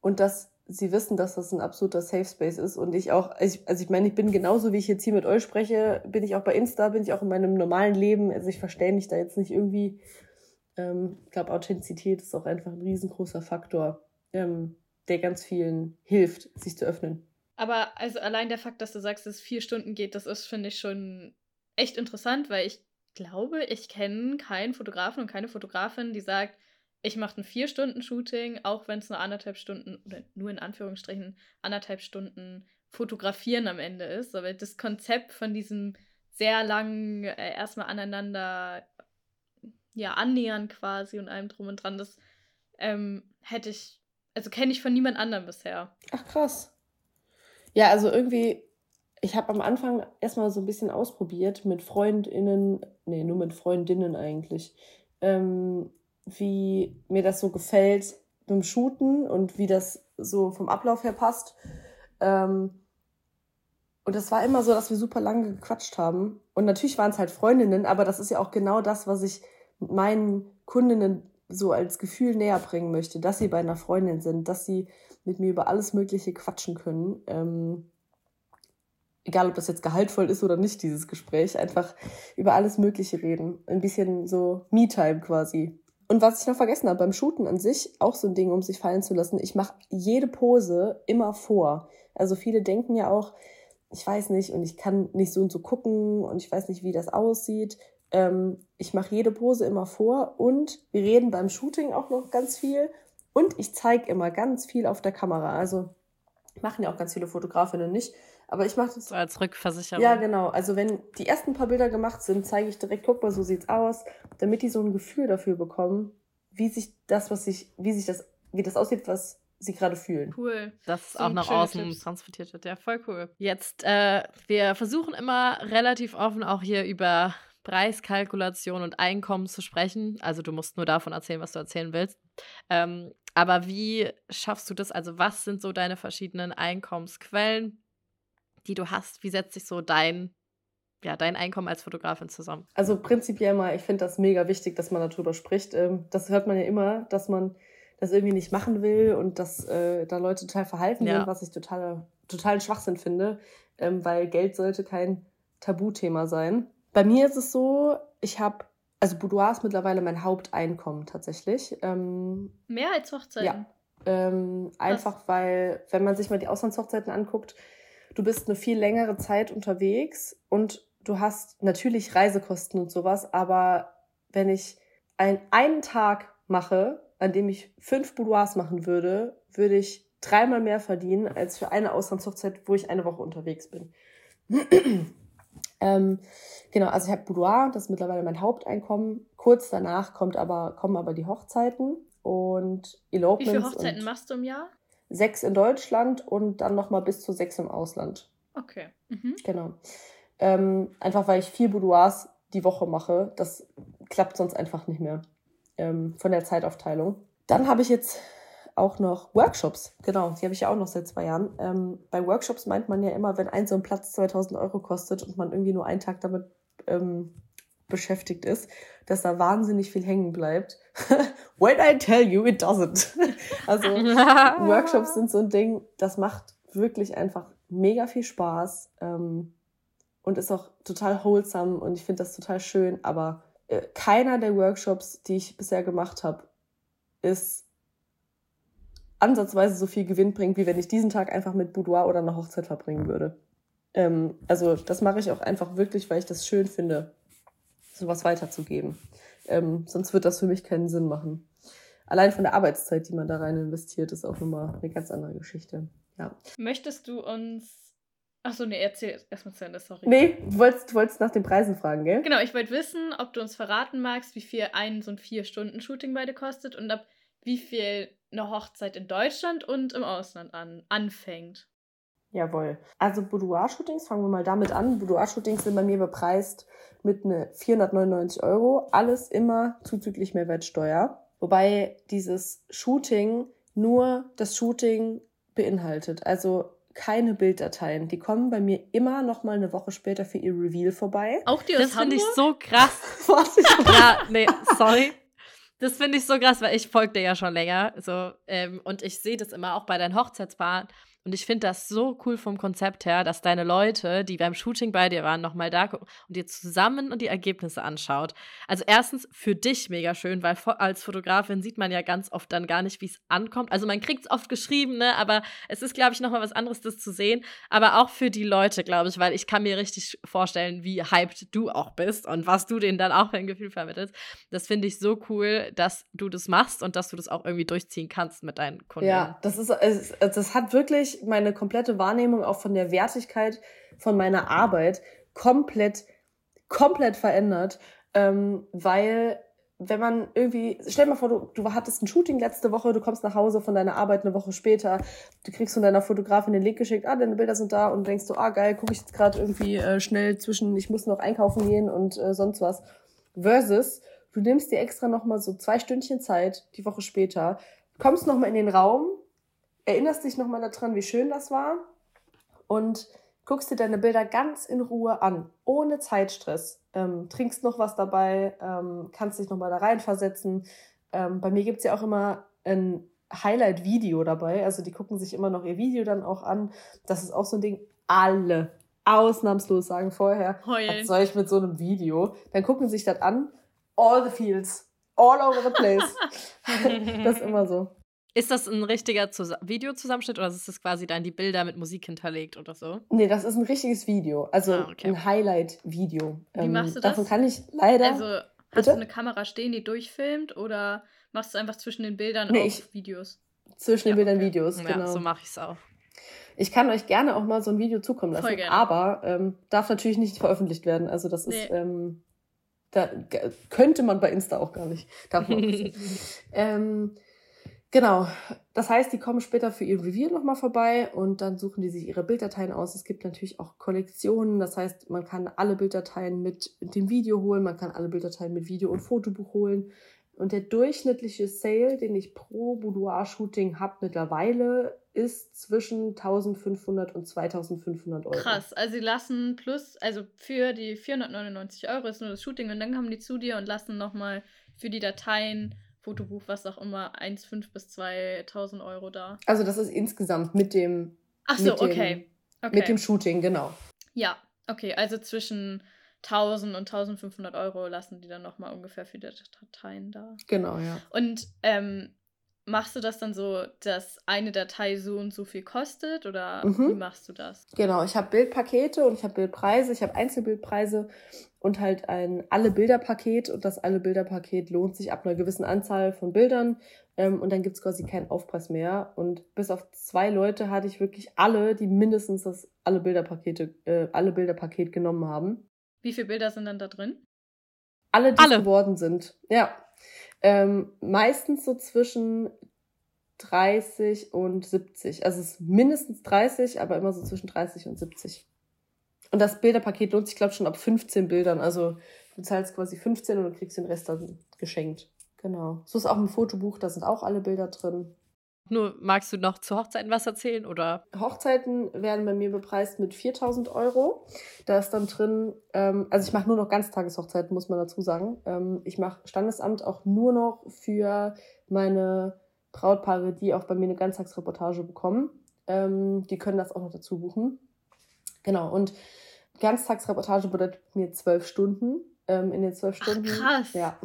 und dass sie wissen, dass das ein absoluter Safe Space ist und ich auch, also ich, also ich meine, ich bin genauso, wie ich jetzt hier mit euch spreche, bin ich auch bei Insta, bin ich auch in meinem normalen Leben, also ich verstehe mich da jetzt nicht irgendwie. Ähm, ich glaube, Authentizität ist auch einfach ein riesengroßer Faktor, ähm, der ganz vielen hilft, sich zu öffnen. Aber also allein der Fakt, dass du sagst, dass es vier Stunden geht, das ist, finde ich, schon echt interessant, weil ich glaube, ich kenne keinen Fotografen und keine Fotografin, die sagt, ich mache ein Vier-Stunden-Shooting, auch wenn es nur anderthalb Stunden, oder nur in Anführungsstrichen anderthalb Stunden Fotografieren am Ende ist. Aber das Konzept von diesem sehr langen, äh, erstmal aneinander ja, annähern quasi und allem drum und dran, das ähm, hätte ich, also kenne ich von niemand anderem bisher. Ach krass. Ja, also irgendwie, ich habe am Anfang erstmal so ein bisschen ausprobiert mit FreundInnen, nee, nur mit Freundinnen eigentlich, ähm, wie mir das so gefällt beim Shooten und wie das so vom Ablauf her passt. Ähm, und das war immer so, dass wir super lange gequatscht haben. Und natürlich waren es halt Freundinnen, aber das ist ja auch genau das, was ich meinen Kundinnen so als Gefühl näher bringen möchte, dass sie bei einer Freundin sind, dass sie mit mir über alles Mögliche quatschen können. Ähm, egal, ob das jetzt gehaltvoll ist oder nicht, dieses Gespräch, einfach über alles Mögliche reden. Ein bisschen so Me-Time quasi. Und was ich noch vergessen habe, beim Shooten an sich, auch so ein Ding, um sich fallen zu lassen, ich mache jede Pose immer vor. Also viele denken ja auch, ich weiß nicht und ich kann nicht so und so gucken und ich weiß nicht, wie das aussieht. Ähm, ich mache jede Pose immer vor und wir reden beim Shooting auch noch ganz viel und ich zeige immer ganz viel auf der Kamera. Also machen ja auch ganz viele Fotografinnen nicht. Aber ich mache das. So als Rückversicherung. Ja, genau. Also wenn die ersten paar Bilder gemacht sind, zeige ich direkt, guck mal, so sieht's aus, damit die so ein Gefühl dafür bekommen, wie sich das, was sich, wie sich das, wie das aussieht, was sie gerade fühlen. Cool. Dass so auch nach außen Tipps. transportiert wird. Ja, voll cool. Jetzt, äh, wir versuchen immer relativ offen auch hier über Preiskalkulation und Einkommen zu sprechen. Also du musst nur davon erzählen, was du erzählen willst. Ähm, aber wie schaffst du das? Also was sind so deine verschiedenen Einkommensquellen? Die du hast? Wie setzt sich so dein, ja, dein Einkommen als Fotografin zusammen? Also prinzipiell mal, ich finde das mega wichtig, dass man darüber spricht. Ähm, das hört man ja immer, dass man das irgendwie nicht machen will und dass äh, da Leute total verhalten ja. sind, was ich total, total Schwachsinn finde, ähm, weil Geld sollte kein Tabuthema sein. Bei mir ist es so, ich habe, also Boudoir ist mittlerweile mein Haupteinkommen tatsächlich. Ähm, Mehr als Hochzeiten? Ja. Ähm, einfach weil, wenn man sich mal die Auslandshochzeiten anguckt, du bist eine viel längere Zeit unterwegs und du hast natürlich Reisekosten und sowas, aber wenn ich ein, einen Tag mache, an dem ich fünf Boudoirs machen würde, würde ich dreimal mehr verdienen als für eine Auslandshochzeit, wo ich eine Woche unterwegs bin. ähm, genau, also ich habe Boudoir, das ist mittlerweile mein Haupteinkommen. Kurz danach kommt aber, kommen aber die Hochzeiten und Elopements. Wie viele Hochzeiten machst du im Jahr? Sechs in Deutschland und dann nochmal bis zu sechs im Ausland. Okay. Mhm. Genau. Ähm, einfach weil ich vier Boudoirs die Woche mache. Das klappt sonst einfach nicht mehr ähm, von der Zeitaufteilung. Dann habe ich jetzt auch noch Workshops. Genau, die habe ich ja auch noch seit zwei Jahren. Ähm, bei Workshops meint man ja immer, wenn ein so ein Platz 2000 Euro kostet und man irgendwie nur einen Tag damit ähm, beschäftigt ist, dass da wahnsinnig viel hängen bleibt. When I tell you, it doesn't. also Workshops sind so ein Ding, das macht wirklich einfach mega viel Spaß ähm, und ist auch total wholesome und ich finde das total schön. Aber äh, keiner der Workshops, die ich bisher gemacht habe, ist ansatzweise so viel Gewinn bringt, wie wenn ich diesen Tag einfach mit Boudoir oder einer Hochzeit verbringen würde. Ähm, also das mache ich auch einfach wirklich, weil ich das schön finde sowas weiterzugeben. Ähm, sonst wird das für mich keinen Sinn machen. Allein von der Arbeitszeit, die man da rein investiert, ist auch nochmal eine ganz andere Geschichte. Ja. Möchtest du uns. Achso, nee, erzähl erstmal zu Ende, sorry. Nee, du wolltest, du wolltest nach den Preisen fragen, gell? Genau, ich wollte wissen, ob du uns verraten magst, wie viel ein so ein Vier-Stunden-Shooting beide kostet und ab wie viel eine Hochzeit in Deutschland und im Ausland an, anfängt. Jawohl. Also Boudoir-Shootings, fangen wir mal damit an. Boudoir-Shootings sind bei mir bepreist mit ne 499 Euro. Alles immer zuzüglich Mehrwertsteuer. Wobei dieses Shooting nur das Shooting beinhaltet. Also keine Bilddateien. Die kommen bei mir immer noch mal eine Woche später für ihr Reveal vorbei. Auch die aus Das finde ich so krass. ja, nee, sorry. Das finde ich so krass, weil ich folge dir ja schon länger. So, ähm, und ich sehe das immer auch bei deinen Hochzeitspaaren. Und ich finde das so cool vom Konzept her, dass deine Leute, die beim Shooting bei dir waren, nochmal da gucken und dir zusammen die Ergebnisse anschaut. Also erstens für dich mega schön, weil als Fotografin sieht man ja ganz oft dann gar nicht, wie es ankommt. Also man kriegt es oft geschrieben, ne? aber es ist, glaube ich, nochmal was anderes, das zu sehen. Aber auch für die Leute, glaube ich, weil ich kann mir richtig vorstellen, wie hyped du auch bist und was du denen dann auch für ein Gefühl vermittelst. Das finde ich so cool, dass du das machst und dass du das auch irgendwie durchziehen kannst mit deinen Kunden. Ja, das ist, das hat wirklich meine komplette Wahrnehmung auch von der Wertigkeit von meiner Arbeit komplett, komplett verändert. Ähm, weil wenn man irgendwie, stell dir mal vor, du, du hattest ein Shooting letzte Woche, du kommst nach Hause von deiner Arbeit eine Woche später, du kriegst von deiner Fotografin den Link geschickt, ah, deine Bilder sind da und denkst du, ah, geil, gucke ich jetzt gerade irgendwie äh, schnell zwischen, ich muss noch einkaufen gehen und äh, sonst was. Versus, du nimmst dir extra nochmal so zwei Stündchen Zeit, die Woche später, kommst nochmal in den Raum, erinnerst dich nochmal daran, wie schön das war und guckst dir deine Bilder ganz in Ruhe an, ohne Zeitstress. Ähm, trinkst noch was dabei, ähm, kannst dich nochmal da reinversetzen. Ähm, bei mir gibt es ja auch immer ein Highlight-Video dabei. Also die gucken sich immer noch ihr Video dann auch an. Das ist auch so ein Ding. Alle ausnahmslos sagen vorher, Heulen. was soll ich mit so einem Video? Dann gucken sie sich das an. All the fields. All over the place. das ist immer so. Ist das ein richtiger Zus Videozusammenschnitt oder ist das quasi dann die Bilder mit Musik hinterlegt oder so? Nee, das ist ein richtiges Video. Also ah, okay. ein Highlight-Video. Wie ähm, machst du das? Davon kann ich leider. Also hast Bitte? du eine Kamera stehen, die durchfilmt oder machst du einfach zwischen den Bildern nee, auch ich, Videos? Zwischen ja, den Bildern okay. Videos, genau. Ja, so mache ich es auch. Ich kann euch gerne auch mal so ein Video zukommen lassen, aber ähm, darf natürlich nicht veröffentlicht werden. Also das nee. ist, ähm, da könnte man bei Insta auch gar nicht. Darf man ähm, Genau. Das heißt, die kommen später für ihr Review nochmal vorbei und dann suchen die sich ihre Bilddateien aus. Es gibt natürlich auch Kollektionen. Das heißt, man kann alle Bilddateien mit dem Video holen, man kann alle Bilddateien mit Video und Fotobuch holen. Und der durchschnittliche Sale, den ich pro Boudoir-Shooting habe mittlerweile, ist zwischen 1500 und 2500 Euro. Krass, also sie lassen plus, also für die 499 Euro ist nur das Shooting und dann kommen die zu dir und lassen nochmal für die Dateien Fotobuch, was auch immer, 1,5 bis 2.000 Euro da. Also das ist insgesamt mit dem. Ach so, mit okay. Dem, okay. Mit dem Shooting, genau. Ja, okay, also zwischen 1000 und 1500 Euro lassen die dann nochmal ungefähr für die Dateien da. Genau, ja. Und ähm, machst du das dann so, dass eine Datei so und so viel kostet oder mhm. wie machst du das? Genau, ich habe Bildpakete und ich habe Bildpreise, ich habe Einzelbildpreise und halt ein alle Bilder Paket und das alle Bilder Paket lohnt sich ab einer gewissen Anzahl von Bildern ähm, und dann gibt's quasi keinen Aufpreis mehr und bis auf zwei Leute hatte ich wirklich alle, die mindestens das alle Bilder Pakete äh, alle Bilder Paket genommen haben. Wie viele Bilder sind dann da drin? Alle, die alle. geworden sind. Ja, ähm, meistens so zwischen 30 und 70. Also es ist mindestens 30, aber immer so zwischen 30 und 70. Und das Bilderpaket lohnt sich, glaube ich, schon ab 15 Bildern. Also du zahlst quasi 15 und du kriegst den Rest dann geschenkt. Genau. So ist auch im Fotobuch, da sind auch alle Bilder drin. Nur magst du noch zu Hochzeiten was erzählen oder? Hochzeiten werden bei mir bepreist mit 4000 Euro. Da ist dann drin, ähm, also ich mache nur noch Ganztageshochzeiten, muss man dazu sagen. Ähm, ich mache Standesamt auch nur noch für meine Brautpaare, die auch bei mir eine Ganztagsreportage bekommen. Ähm, die können das auch noch dazu buchen. Genau, und Ganztagsreportage bedeutet mir zwölf Stunden ähm, in den zwölf Stunden. Ach, krass. Ja.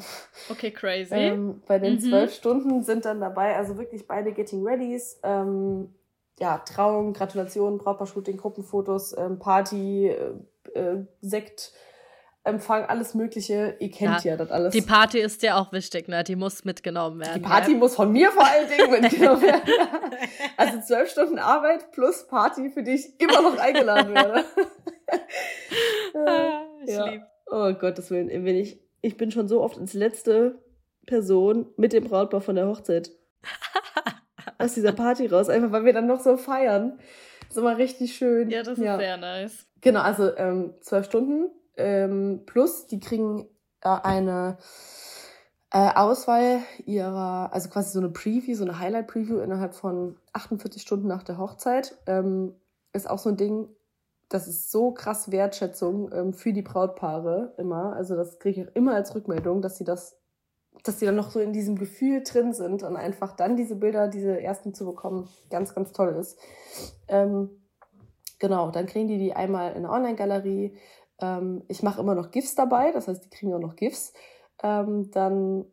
Okay, crazy. Ähm, bei den mhm. zwölf Stunden sind dann dabei, also wirklich beide Getting Readys, ähm, ja, Trauung, Gratulation, Brautpaar-Shooting, Gruppenfotos, ähm, Party, äh, äh, Sekt, Empfang, alles Mögliche. Ihr kennt ja, ja, das alles. Die Party ist ja auch wichtig, ne? Die muss mitgenommen werden. Die Party ja. muss von mir vor allen Dingen mitgenommen werden. also zwölf Stunden Arbeit plus Party, für die ich immer noch eingeladen werde. Ah, ich ja. lieb. Oh Gottes Willen, wenn ich, ich bin schon so oft als letzte Person mit dem Brautpaar von der Hochzeit aus dieser Party raus, einfach weil wir dann noch so feiern. Das ist immer richtig schön. Ja, das ist sehr nice. Genau, also ähm, zwölf Stunden ähm, plus, die kriegen äh, eine äh, Auswahl ihrer, also quasi so eine Preview, so eine Highlight-Preview innerhalb von 48 Stunden nach der Hochzeit. Ähm, ist auch so ein Ding, das ist so krass Wertschätzung ähm, für die Brautpaare immer. Also das kriege ich auch immer als Rückmeldung, dass sie das dass die dann noch so in diesem Gefühl drin sind und einfach dann diese Bilder, diese ersten zu bekommen, ganz, ganz toll ist. Ähm, genau, dann kriegen die die einmal in der Online-Galerie. Ähm, ich mache immer noch GIFs dabei, das heißt, die kriegen auch noch GIFs. Ähm, dann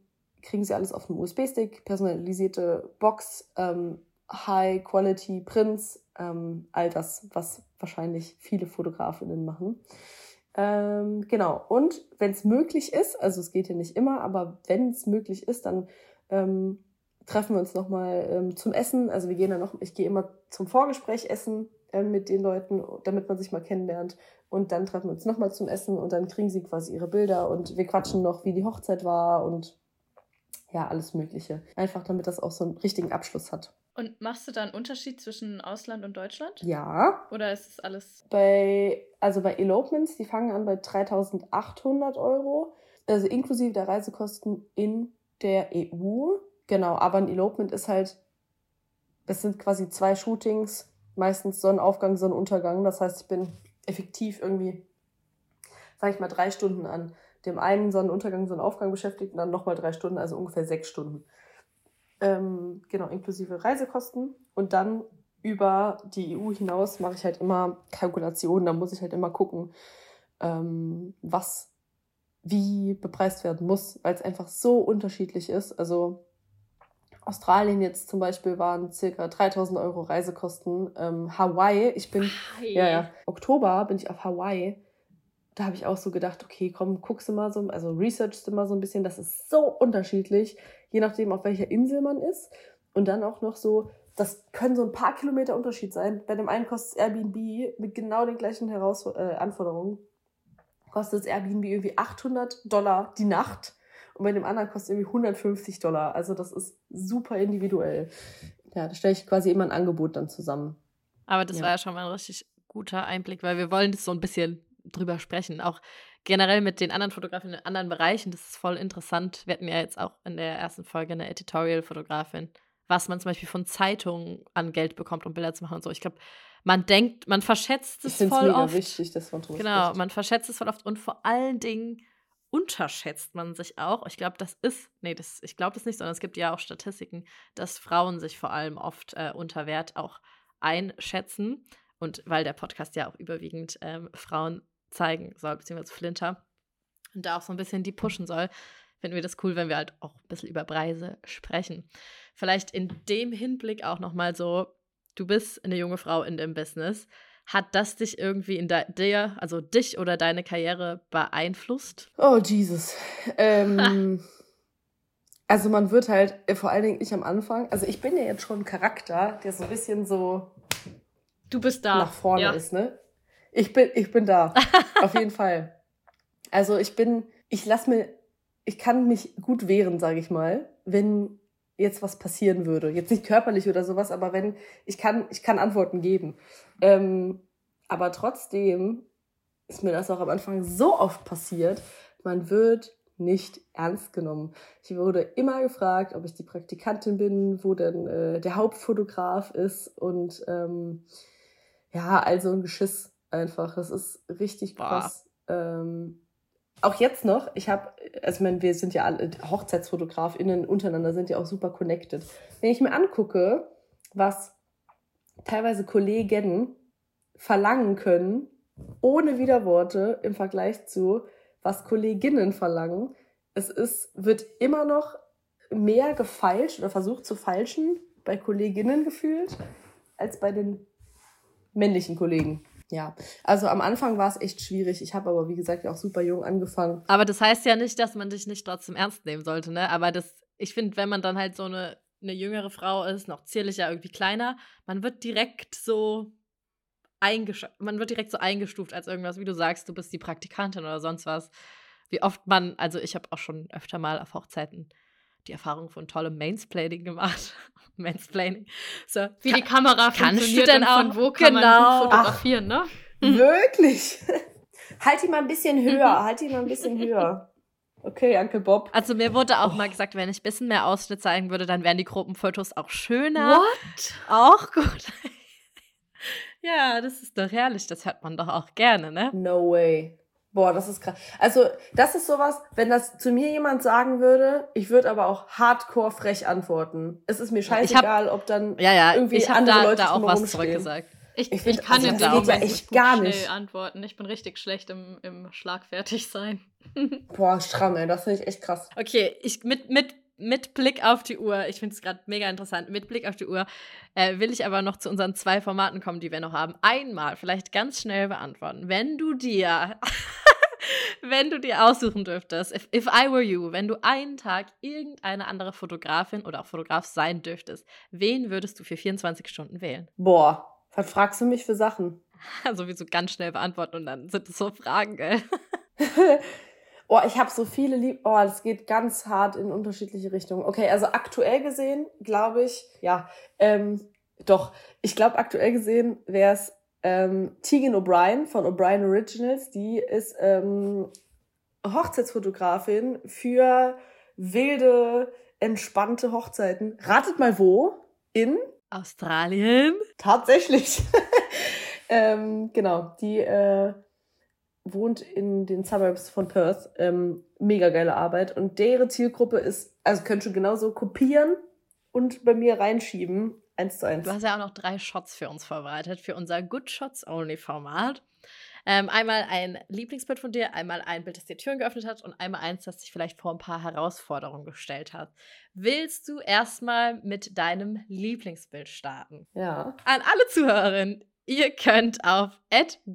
kriegen sie alles auf einem USB-Stick, personalisierte Box, ähm, High-Quality-Prints, ähm, all das, was wahrscheinlich viele Fotografinnen machen. Ähm, genau. Und wenn es möglich ist, also es geht ja nicht immer, aber wenn es möglich ist, dann ähm, treffen wir uns nochmal ähm, zum Essen. Also wir gehen dann noch, ich gehe immer zum Vorgespräch essen äh, mit den Leuten, damit man sich mal kennenlernt. Und dann treffen wir uns nochmal zum Essen und dann kriegen sie quasi ihre Bilder und wir quatschen noch, wie die Hochzeit war und ja, alles Mögliche. Einfach damit das auch so einen richtigen Abschluss hat. Und machst du da einen Unterschied zwischen Ausland und Deutschland? Ja. Oder ist es alles? Bei, also bei Elopements, die fangen an bei 3800 Euro, also inklusive der Reisekosten in der EU. Genau, aber ein Elopement ist halt, das sind quasi zwei Shootings, meistens Sonnenaufgang, Sonnenuntergang. Das heißt, ich bin effektiv irgendwie, sag ich mal, drei Stunden an dem einen Sonnenuntergang, Sonnenaufgang beschäftigt und dann nochmal drei Stunden, also ungefähr sechs Stunden. Ähm, genau, inklusive Reisekosten. Und dann über die EU hinaus mache ich halt immer Kalkulationen. Da muss ich halt immer gucken, ähm, was wie bepreist werden muss, weil es einfach so unterschiedlich ist. Also Australien jetzt zum Beispiel waren circa 3000 Euro Reisekosten. Ähm, Hawaii, ich bin, Hi. ja, ja, Oktober bin ich auf Hawaii. Da habe ich auch so gedacht, okay, komm, guckst du mal so, also researchst du mal so ein bisschen. Das ist so unterschiedlich, je nachdem, auf welcher Insel man ist. Und dann auch noch so, das können so ein paar Kilometer Unterschied sein. Bei dem einen kostet Airbnb mit genau den gleichen Heraus äh, Anforderungen, kostet Airbnb irgendwie 800 Dollar die Nacht bei dem anderen kostet irgendwie 150 Dollar. Also das ist super individuell. Ja, da stelle ich quasi immer ein Angebot dann zusammen. Aber das Ja. war ja schon mal ein richtig guter Einblick, weil wir wollen das so ein bisschen drüber sprechen. Auch generell mit den anderen Fotografen in anderen Bereichen. Das ist voll interessant. Wir hatten ja jetzt auch in der ersten Folge eine Editorial-Fotografin, was man zum Beispiel von Zeitungen an Geld bekommt, um Bilder zu machen und so. Ich glaube, man denkt, man verschätzt Ich es finde es voll mega oft. wichtig, dass man Genau, spricht. man verschätzt es voll oft und vor allen Dingen unterschätzt man sich auch. Ich glaube, das ist, nee, das, ich glaube das nicht, sondern es gibt ja auch Statistiken, dass Frauen sich vor allem oft äh, unter Wert auch einschätzen. Und weil der Podcast ja auch überwiegend ähm, Frauen zeigen soll, beziehungsweise Flinter, und da auch so ein bisschen die pushen soll, finden wir das cool, wenn wir halt auch ein bisschen über Preise sprechen. Vielleicht in dem Hinblick auch nochmal so, du bist eine junge Frau in dem Business. Hat das dich irgendwie in der, also dich oder deine Karriere beeinflusst? Oh, Jesus. Ähm, also man wird halt, äh, vor allen Dingen ich am Anfang, also ich bin ja jetzt schon ein Charakter, der so ein bisschen so Du bist da. nach vorne ja. ist, ne? Ich bin, ich bin da. Auf jeden Fall. Also ich bin, ich lass mir, ich kann mich gut wehren, sage ich mal, wenn jetzt was passieren würde. Jetzt nicht körperlich oder sowas, aber wenn, ich kann, ich kann Antworten geben. Ähm, aber trotzdem ist mir das auch am Anfang so oft passiert, man wird nicht ernst genommen. Ich wurde immer gefragt, ob ich die Praktikantin bin, wo denn äh, der Hauptfotograf ist und ähm, ja, also ein Geschiss einfach. Das ist richtig krass. Ähm, auch jetzt noch, ich habe, also ich meine, wir sind ja alle HochzeitsfotografInnen untereinander, sind ja auch super connected. Wenn ich mir angucke, was teilweise Kollegen verlangen können, ohne Widerworte im Vergleich zu, was Kolleginnen verlangen, es ist, wird immer noch mehr gefeilscht oder versucht zu falschen, bei Kolleginnen gefühlt, als bei den männlichen Kollegen. Ja, also am Anfang war es echt schwierig. Ich habe aber, wie gesagt, auch super jung angefangen. Aber das heißt ja nicht, dass man dich nicht trotzdem ernst nehmen sollte, ne? Aber das, ich finde, wenn man dann halt so eine, eine jüngere Frau ist, noch zierlicher, irgendwie kleiner, man wird direkt so man wird direkt so eingestuft als irgendwas, wie du sagst, du bist die Praktikantin oder sonst was. Wie oft man, also ich habe auch schon öfter mal auf Hochzeiten die Erfahrung von tollem Mansplaining gemacht. Mansplaining. So, Wie die Kamera kannst du funktioniert denn und von auch- wo kann man Genau. gut fotografieren, ne? Wirklich? halt die mal ein bisschen höher, halt die mal ein bisschen höher. Okay, Uncle Bob. Also mir wurde auch Oh. mal gesagt, wenn ich ein bisschen mehr Ausschnitt zeigen würde, dann wären die Gruppenfotos auch schöner. What? Auch gut. ja, das ist doch herrlich. Das hört man doch auch gerne, ne? No way. Boah, das ist krass. Also, das ist sowas, wenn das zu mir jemand sagen würde, ich würde aber auch hardcore frech antworten. Es ist mir scheißegal, ob dann Ja, ja, irgendwie ich habe andere da, Leute da auch was zurückgesagt. Ich, Ich ich, kann also dem geht ja echt gut gar schnell nicht. antworten. Ich bin richtig schlecht im, im Schlagfertig sein. Boah, stramm, ey, das finde ich echt krass. Okay, ich mit, mit, mit Blick auf die Uhr, ich finde es gerade mega interessant, mit Blick auf die Uhr äh, will ich aber noch zu unseren zwei Formaten kommen, die wir noch haben. Einmal vielleicht ganz schnell beantworten. Wenn du dir, wenn du dir aussuchen dürftest, if, if I were you, wenn du einen Tag irgendeine andere Fotografin oder auch Fotograf sein dürftest, wen würdest du für 24 Stunden wählen? Boah, was fragst du mich für Sachen? Sowieso ganz schnell beantworten und dann sind es so Fragen, gell? oh, ich habe so viele lieb. Oh, das geht ganz hart in unterschiedliche Richtungen. Okay, also aktuell gesehen, glaube ich, ja, ähm, doch, ich glaube aktuell gesehen wäre es ähm, Tegan O'Brien von O'Brien Originals. Die ist ähm, Hochzeitsfotografin für wilde, entspannte Hochzeiten. Ratet mal wo? In Australien? Tatsächlich. ähm, genau, die äh, wohnt in den Suburbs von Perth. Ähm, mega geile Arbeit. Und deren Zielgruppe ist, also könnt schon genauso kopieren und bei mir reinschieben. Eins zu eins. Du hast ja auch noch drei Shots für uns vorbereitet, für unser Good Shots Only Format. Ähm, einmal ein Lieblingsbild von dir, einmal ein Bild, das dir Türen geöffnet hat und einmal eins, das dich vielleicht vor ein paar Herausforderungen gestellt hat. Willst du erstmal mit deinem Lieblingsbild starten? Ja. An alle Zuhörerinnen, ihr könnt auf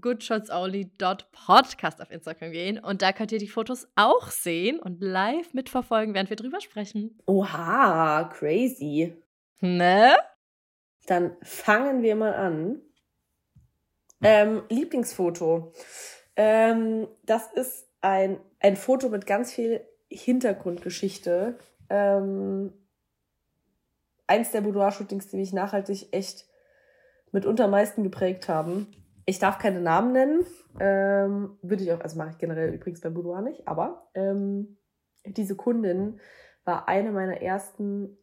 goodshotsonly.podcast auf Instagram gehen und da könnt ihr die Fotos auch sehen und live mitverfolgen, während wir drüber sprechen. Oha, crazy. Ne? Dann fangen wir mal an. Ähm, Lieblingsfoto. Ähm, das ist ein, ein Foto mit ganz viel Hintergrundgeschichte. Ähm, eins der Boudoir-Shootings, die mich nachhaltig echt mitunter am meisten geprägt haben. Ich darf keine Namen nennen. Ähm, würde ich auch, also mache ich generell übrigens bei Boudoir nicht, aber ähm, diese Kundin war eine meiner ersten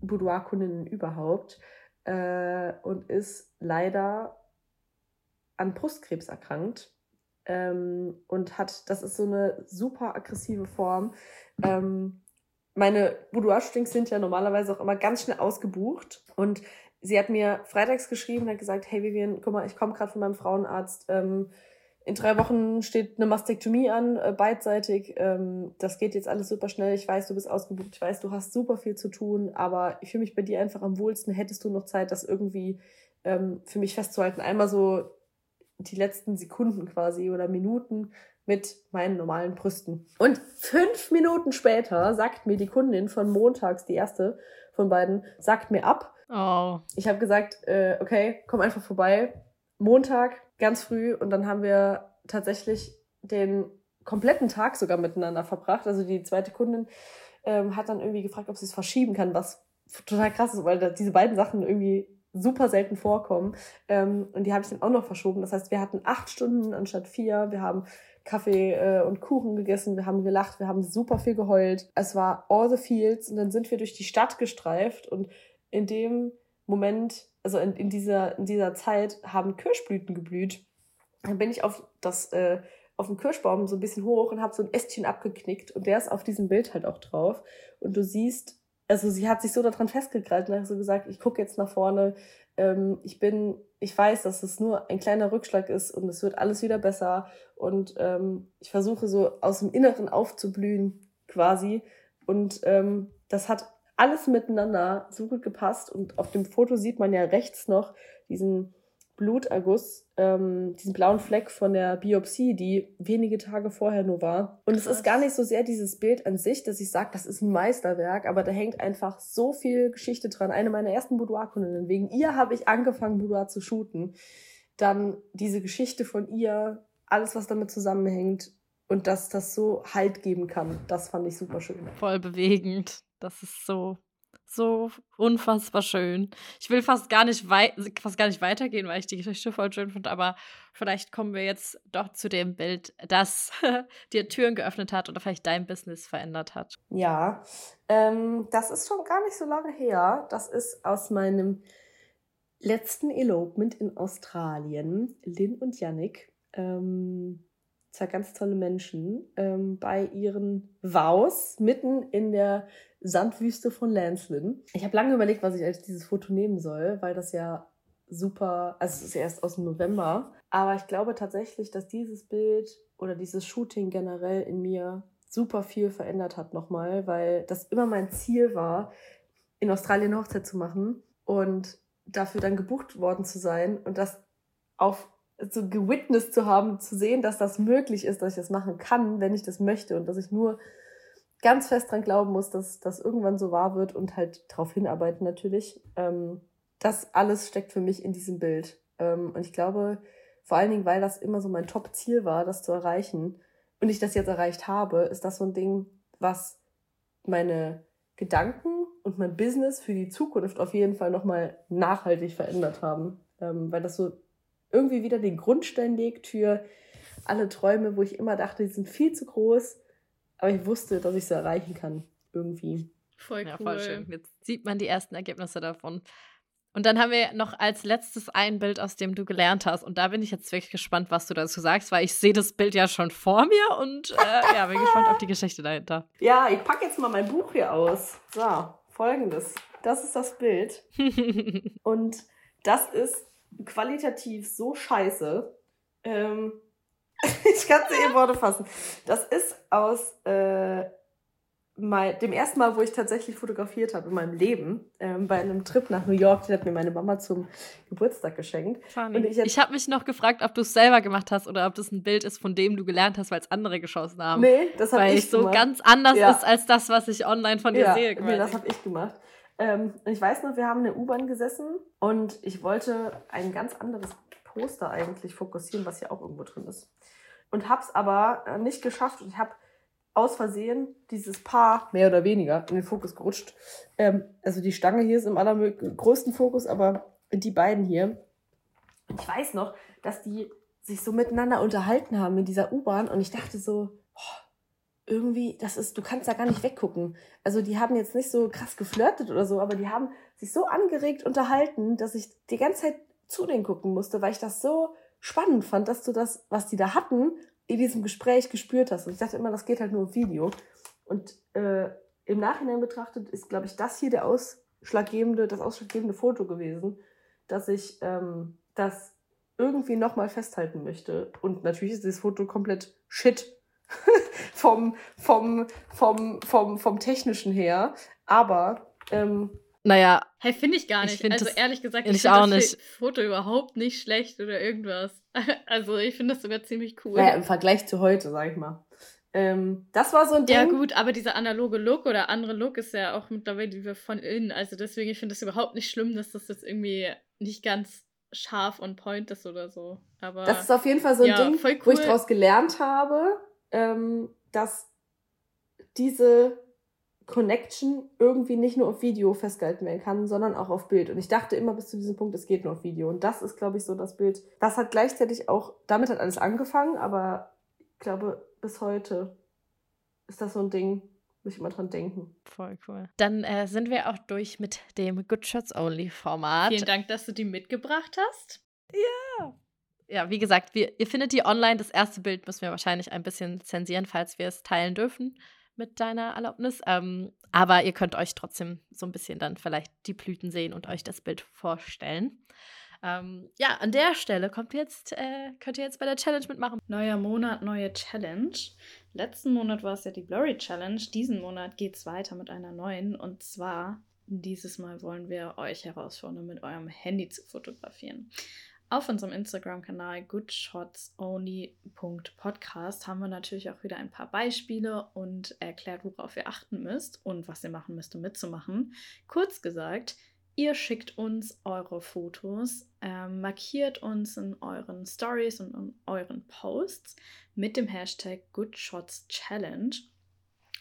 Boudoir-Kundinnen überhaupt äh, und ist leider an Brustkrebs erkrankt ähm, und hat, das ist so eine super aggressive Form. Ähm, meine Boudoir-Shootings sind ja normalerweise auch immer ganz schnell ausgebucht und sie hat mir freitags geschrieben hat gesagt, hey Vivian, guck mal, ich komme gerade von meinem Frauenarzt, ähm, in drei Wochen steht eine Mastektomie an, äh, beidseitig. Ähm, das geht jetzt alles super schnell. Ich weiß, du bist ausgebucht. Ich weiß, du hast super viel zu tun, aber ich fühle mich bei dir einfach am wohlsten. Hättest du noch Zeit, das irgendwie ähm, für mich festzuhalten? Einmal so die letzten Sekunden quasi oder Minuten mit meinen normalen Brüsten. Und fünf Minuten später sagt mir die Kundin von montags, die erste von beiden, sagt mir ab. Oh. Ich habe gesagt, äh, okay, komm einfach vorbei. Montag, ganz früh. Und dann haben wir tatsächlich den kompletten Tag sogar miteinander verbracht. Also die zweite Kundin ähm, hat dann irgendwie gefragt, ob sie es verschieben kann, was total krass ist, weil diese beiden Sachen irgendwie super selten vorkommen. Ähm, und die habe ich dann auch noch verschoben. Das heißt, wir hatten acht Stunden anstatt vier. Wir haben Kaffee äh, und Kuchen gegessen, wir haben gelacht, wir haben super viel geheult. Es war all the fields und dann sind wir durch die Stadt gestreift und in dem Moment, also in, in, dieser, in dieser Zeit, haben Kirschblüten geblüht. Dann bin ich auf das äh, auf dem Kirschbaum so ein bisschen hoch und habe so ein Ästchen abgeknickt und der ist auf diesem Bild halt auch drauf. Und du siehst, also sie hat sich so daran festgekrallt und hat so gesagt, ich gucke jetzt nach vorne, ähm, ich bin, ich weiß, dass es nur ein kleiner Rückschlag ist und es wird alles wieder besser und ähm, ich versuche so aus dem Inneren aufzublühen quasi und ähm, das hat alles miteinander so gut gepasst und auf dem Foto sieht man ja rechts noch diesen Bluterguss, ähm, diesen blauen Fleck von der Biopsie, die wenige Tage vorher nur war. Und es ist gar nicht so sehr dieses Bild an sich, dass ich sage, das ist ein Meisterwerk, aber da hängt einfach so viel Geschichte dran. Eine meiner ersten Boudoir-Kundinnen, wegen ihr habe ich angefangen, Boudoir zu shooten. Dann diese Geschichte von ihr, alles, was damit zusammenhängt und dass das so Halt geben kann, das fand ich super schön. Voll bewegend. Das ist so so unfassbar schön. Ich will fast gar nicht fast gar nicht weitergehen, weil ich die Geschichte voll schön finde, aber vielleicht kommen wir jetzt doch zu dem Bild, das dir Türen geöffnet hat oder vielleicht dein Business verändert hat. Ja, ähm, das ist schon gar nicht so lange her. Das ist aus meinem letzten Elopement in Australien. Lynn und Yannick. Ähm, zwei ganz tolle Menschen ähm, bei ihren Vows mitten in der Sandwüste von Lanslin. Ich habe lange überlegt, was ich als dieses Foto nehmen soll, weil das ja super, also es ist erst aus dem November, aber ich glaube tatsächlich, dass dieses Bild oder dieses Shooting generell in mir super viel verändert hat nochmal, weil das immer mein Ziel war, in Australien Hochzeit zu machen und dafür dann gebucht worden zu sein und das auf so gewitnessed zu haben, zu sehen, dass das möglich ist, dass ich das machen kann, wenn ich das möchte und dass ich nur ganz fest dran glauben muss, dass das irgendwann so wahr wird und halt darauf hinarbeiten natürlich. Ähm, das alles steckt für mich in diesem Bild. Ähm, und ich glaube, vor allen Dingen, weil das immer so mein Top-Ziel war, das zu erreichen und ich das jetzt erreicht habe, ist das so ein Ding, was meine Gedanken und mein Business für die Zukunft auf jeden Fall nochmal nachhaltig verändert haben. Ähm, weil das so irgendwie wieder den Grundstein legt für alle Träume, wo ich immer dachte, die sind viel zu groß, aber ich wusste, dass ich sie erreichen kann. Irgendwie. Voll cool. Ja, voll schön. Jetzt sieht man die ersten Ergebnisse davon. Und dann haben wir noch als letztes ein Bild, aus dem du gelernt hast. Und da bin ich jetzt wirklich gespannt, was du dazu sagst, weil ich sehe das Bild ja schon vor mir und äh, ja, bin gespannt auf die Geschichte dahinter. Ja, ich packe jetzt mal mein Buch hier aus. So, folgendes. Das ist das Bild. und das ist qualitativ so scheiße. Ähm, ich kann es in Worte fassen. Das ist aus äh, mein, dem ersten Mal, wo ich tatsächlich fotografiert habe in meinem Leben, ähm, bei einem Trip nach New York, den hat mir meine Mama zum Geburtstag geschenkt. Und ich ich habe mich noch gefragt, ob du es selber gemacht hast oder ob das ein Bild ist, von dem du gelernt hast, weil es andere geschossen haben. Nee, das habe ich Weil es so ganz anders ja. ist als das, was ich online von dir ja, sehe. Nee, das habe ich gemacht. Ähm, ich weiß noch, wir haben in der U-Bahn gesessen und ich wollte ein ganz anderes Poster eigentlich fokussieren, was hier auch irgendwo drin ist. Und hab's aber äh, nicht geschafft und ich habe aus Versehen dieses Paar mehr oder weniger in den Fokus gerutscht. Ähm, also die Stange hier ist im allergrößten Fokus, aber die beiden hier. Ich weiß noch, dass die sich so miteinander unterhalten haben in dieser U-Bahn und ich dachte so, irgendwie, das ist, du kannst da gar nicht weggucken. Also die haben jetzt nicht so krass geflirtet oder so, aber die haben sich so angeregt unterhalten, dass ich die ganze Zeit zu denen gucken musste, weil ich das so spannend fand, dass du das, was die da hatten, in diesem Gespräch gespürt hast. Und ich dachte immer, das geht halt nur im Video. Und äh, im Nachhinein betrachtet ist, glaube ich, das hier der ausschlaggebende, das ausschlaggebende Foto gewesen, dass ich ähm, das irgendwie nochmal festhalten möchte. Und natürlich ist dieses Foto komplett shit vom, vom, vom, vom, vom technischen her. Aber ähm, naja. Hey, finde ich gar nicht. Ich also ehrlich gesagt, ich, ich finde das nicht. Foto überhaupt nicht schlecht oder irgendwas. Also ich finde das sogar ziemlich cool. Naja, im Vergleich zu heute, sag ich mal. Ähm, das war so ein Ding. Ja gut, aber dieser analoge Look oder andere Look ist ja auch mittlerweile von innen. Also deswegen, ich finde es überhaupt nicht schlimm, dass das jetzt irgendwie nicht ganz scharf und point ist oder so. Aber das ist auf jeden Fall so ein ja, Ding, cool. wo ich daraus gelernt habe, ähm, dass diese Connection irgendwie nicht nur auf Video festgehalten werden kann, sondern auch auf Bild. Und ich dachte immer bis zu diesem Punkt, es geht nur auf Video. Und das ist, glaube ich, so das Bild. Das hat gleichzeitig auch, damit hat alles angefangen, aber ich glaube, bis heute ist das so ein Ding, muss ich immer dran denken. Voll cool. Dann äh, sind wir auch durch mit dem Good Shots Only Format. Vielen Dank, dass du die mitgebracht hast. Ja ja, wie gesagt, wir, ihr findet die online. Das erste Bild müssen wir wahrscheinlich ein bisschen zensieren, falls wir es teilen dürfen mit deiner Erlaubnis. Ähm, aber ihr könnt euch trotzdem so ein bisschen dann vielleicht die Blüten sehen und euch das Bild vorstellen. Ähm, ja, an der Stelle kommt jetzt, äh, könnt ihr jetzt bei der Challenge mitmachen. Neuer Monat, neue Challenge. Letzten Monat war es ja die Blurry Challenge. Diesen Monat geht es weiter mit einer neuen. Und zwar, dieses Mal wollen wir euch herausfordern, mit eurem Handy zu fotografieren. Auf unserem Instagram-Kanal goodshotsonly.podcast haben wir natürlich auch wieder ein paar Beispiele und erklärt, worauf ihr achten müsst und was ihr machen müsst, um mitzumachen. Kurz gesagt, ihr schickt uns eure Fotos, äh, markiert uns in euren Stories und in euren Posts mit dem Hashtag GoodShotsChallenge.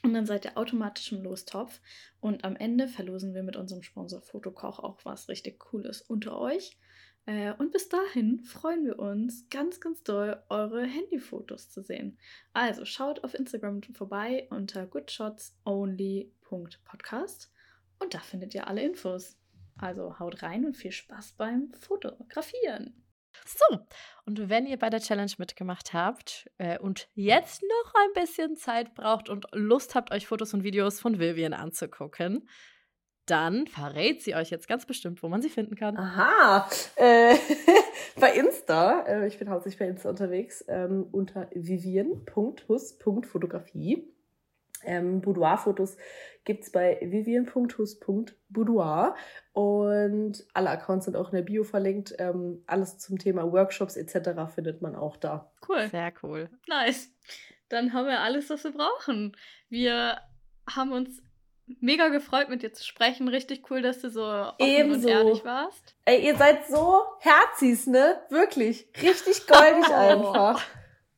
Und dann seid ihr automatisch im Lostopf. Und am Ende verlosen wir mit unserem Sponsor Fotokoch auch was richtig Cooles unter euch. Äh, und bis dahin freuen wir uns ganz, ganz doll, eure Handyfotos zu sehen. Also schaut auf Instagram vorbei unter goodshotsonly.podcast und da findet ihr alle Infos. Also haut rein und viel Spaß beim Fotografieren. So, und wenn ihr bei der Challenge mitgemacht habt äh, und jetzt noch ein bisschen Zeit braucht und Lust habt, euch Fotos und Videos von Vivian anzugucken, dann verrät sie euch jetzt ganz bestimmt, wo man sie finden kann. Aha, äh, bei Insta, äh, ich bin hauptsächlich bei Insta unterwegs, ähm, unter vivian.hus.fotografie. Ähm, Boudoir-Fotos gibt es bei vivian.hus.boudoir und alle Accounts sind auch in der Bio verlinkt. Ähm, alles zum Thema Workshops etc. findet man auch da. Cool. Sehr cool. Nice. Dann haben wir alles, was wir brauchen. Wir haben uns mega gefreut, mit dir zu sprechen. Richtig cool, dass du so offen Ebenso. und ehrlich warst. Ey, ihr seid so herzis, ne? Wirklich. Richtig goldig Oh. einfach.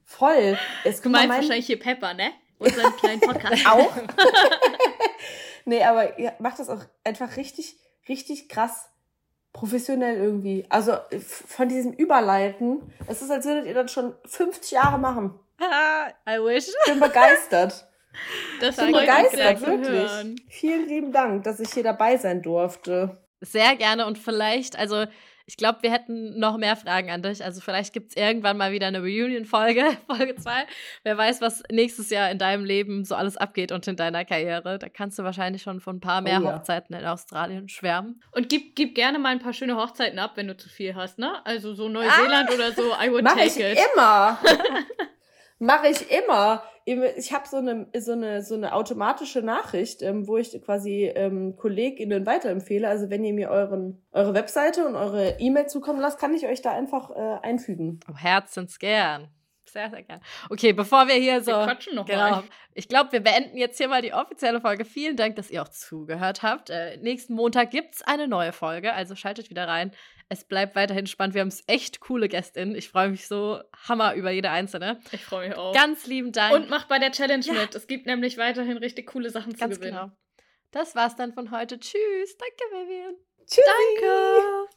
Voll. Es Du meinst wahrscheinlich hier Pepper, ne? Unseren kleinen Podcast. auch. nee, aber ihr macht das auch einfach richtig, richtig krass professionell irgendwie. Also von diesem Überleiten, es ist, als würdet ihr das schon 50 Jahre machen. I wish. Ich bin begeistert. Das Ich bin begeistert, wirklich. hören. Vielen lieben Dank, dass ich hier dabei sein durfte. Sehr gerne und vielleicht, also ich glaube, wir hätten noch mehr Fragen an dich. Also vielleicht gibt es irgendwann mal wieder eine Reunion-Folge, Folge 2. Wer weiß, was nächstes Jahr in deinem Leben so alles abgeht und in deiner Karriere. Da kannst du wahrscheinlich schon von ein paar mehr Oh ja. Hochzeiten in Australien schwärmen. Und gib, gib gerne mal ein paar schöne Hochzeiten ab, wenn du zu viel hast, ne? Also so Neuseeland oder so, I would Mache take ich it. immer. Mache ich immer. Ich habe so eine, so, eine, so eine automatische Nachricht, ähm, wo ich quasi ähm, KollegInnen weiterempfehle. Also wenn ihr mir euren, eure Webseite und eure E-Mail zukommen lasst, kann ich euch da einfach äh, einfügen. Oh, herzensgern. Sehr, sehr gern. Okay, bevor wir hier so. Wir quatschen noch Genau. mal. Ich glaube, wir beenden jetzt hier mal die offizielle Folge. Vielen Dank, dass ihr auch zugehört habt. Äh, nächsten Montag gibt es eine neue Folge, also schaltet wieder rein. Es bleibt weiterhin spannend. Wir haben echt coole GästInnen. Ich freue mich so hammer über jede einzelne. Ich freue mich auch. Ganz lieben Dank. Und macht bei der Challenge Ja. mit. Es gibt nämlich weiterhin richtig coole Sachen zu ganz gewinnen. genau. Das war's dann von heute. Tschüss. Danke, Vivian. Tschüss. Danke.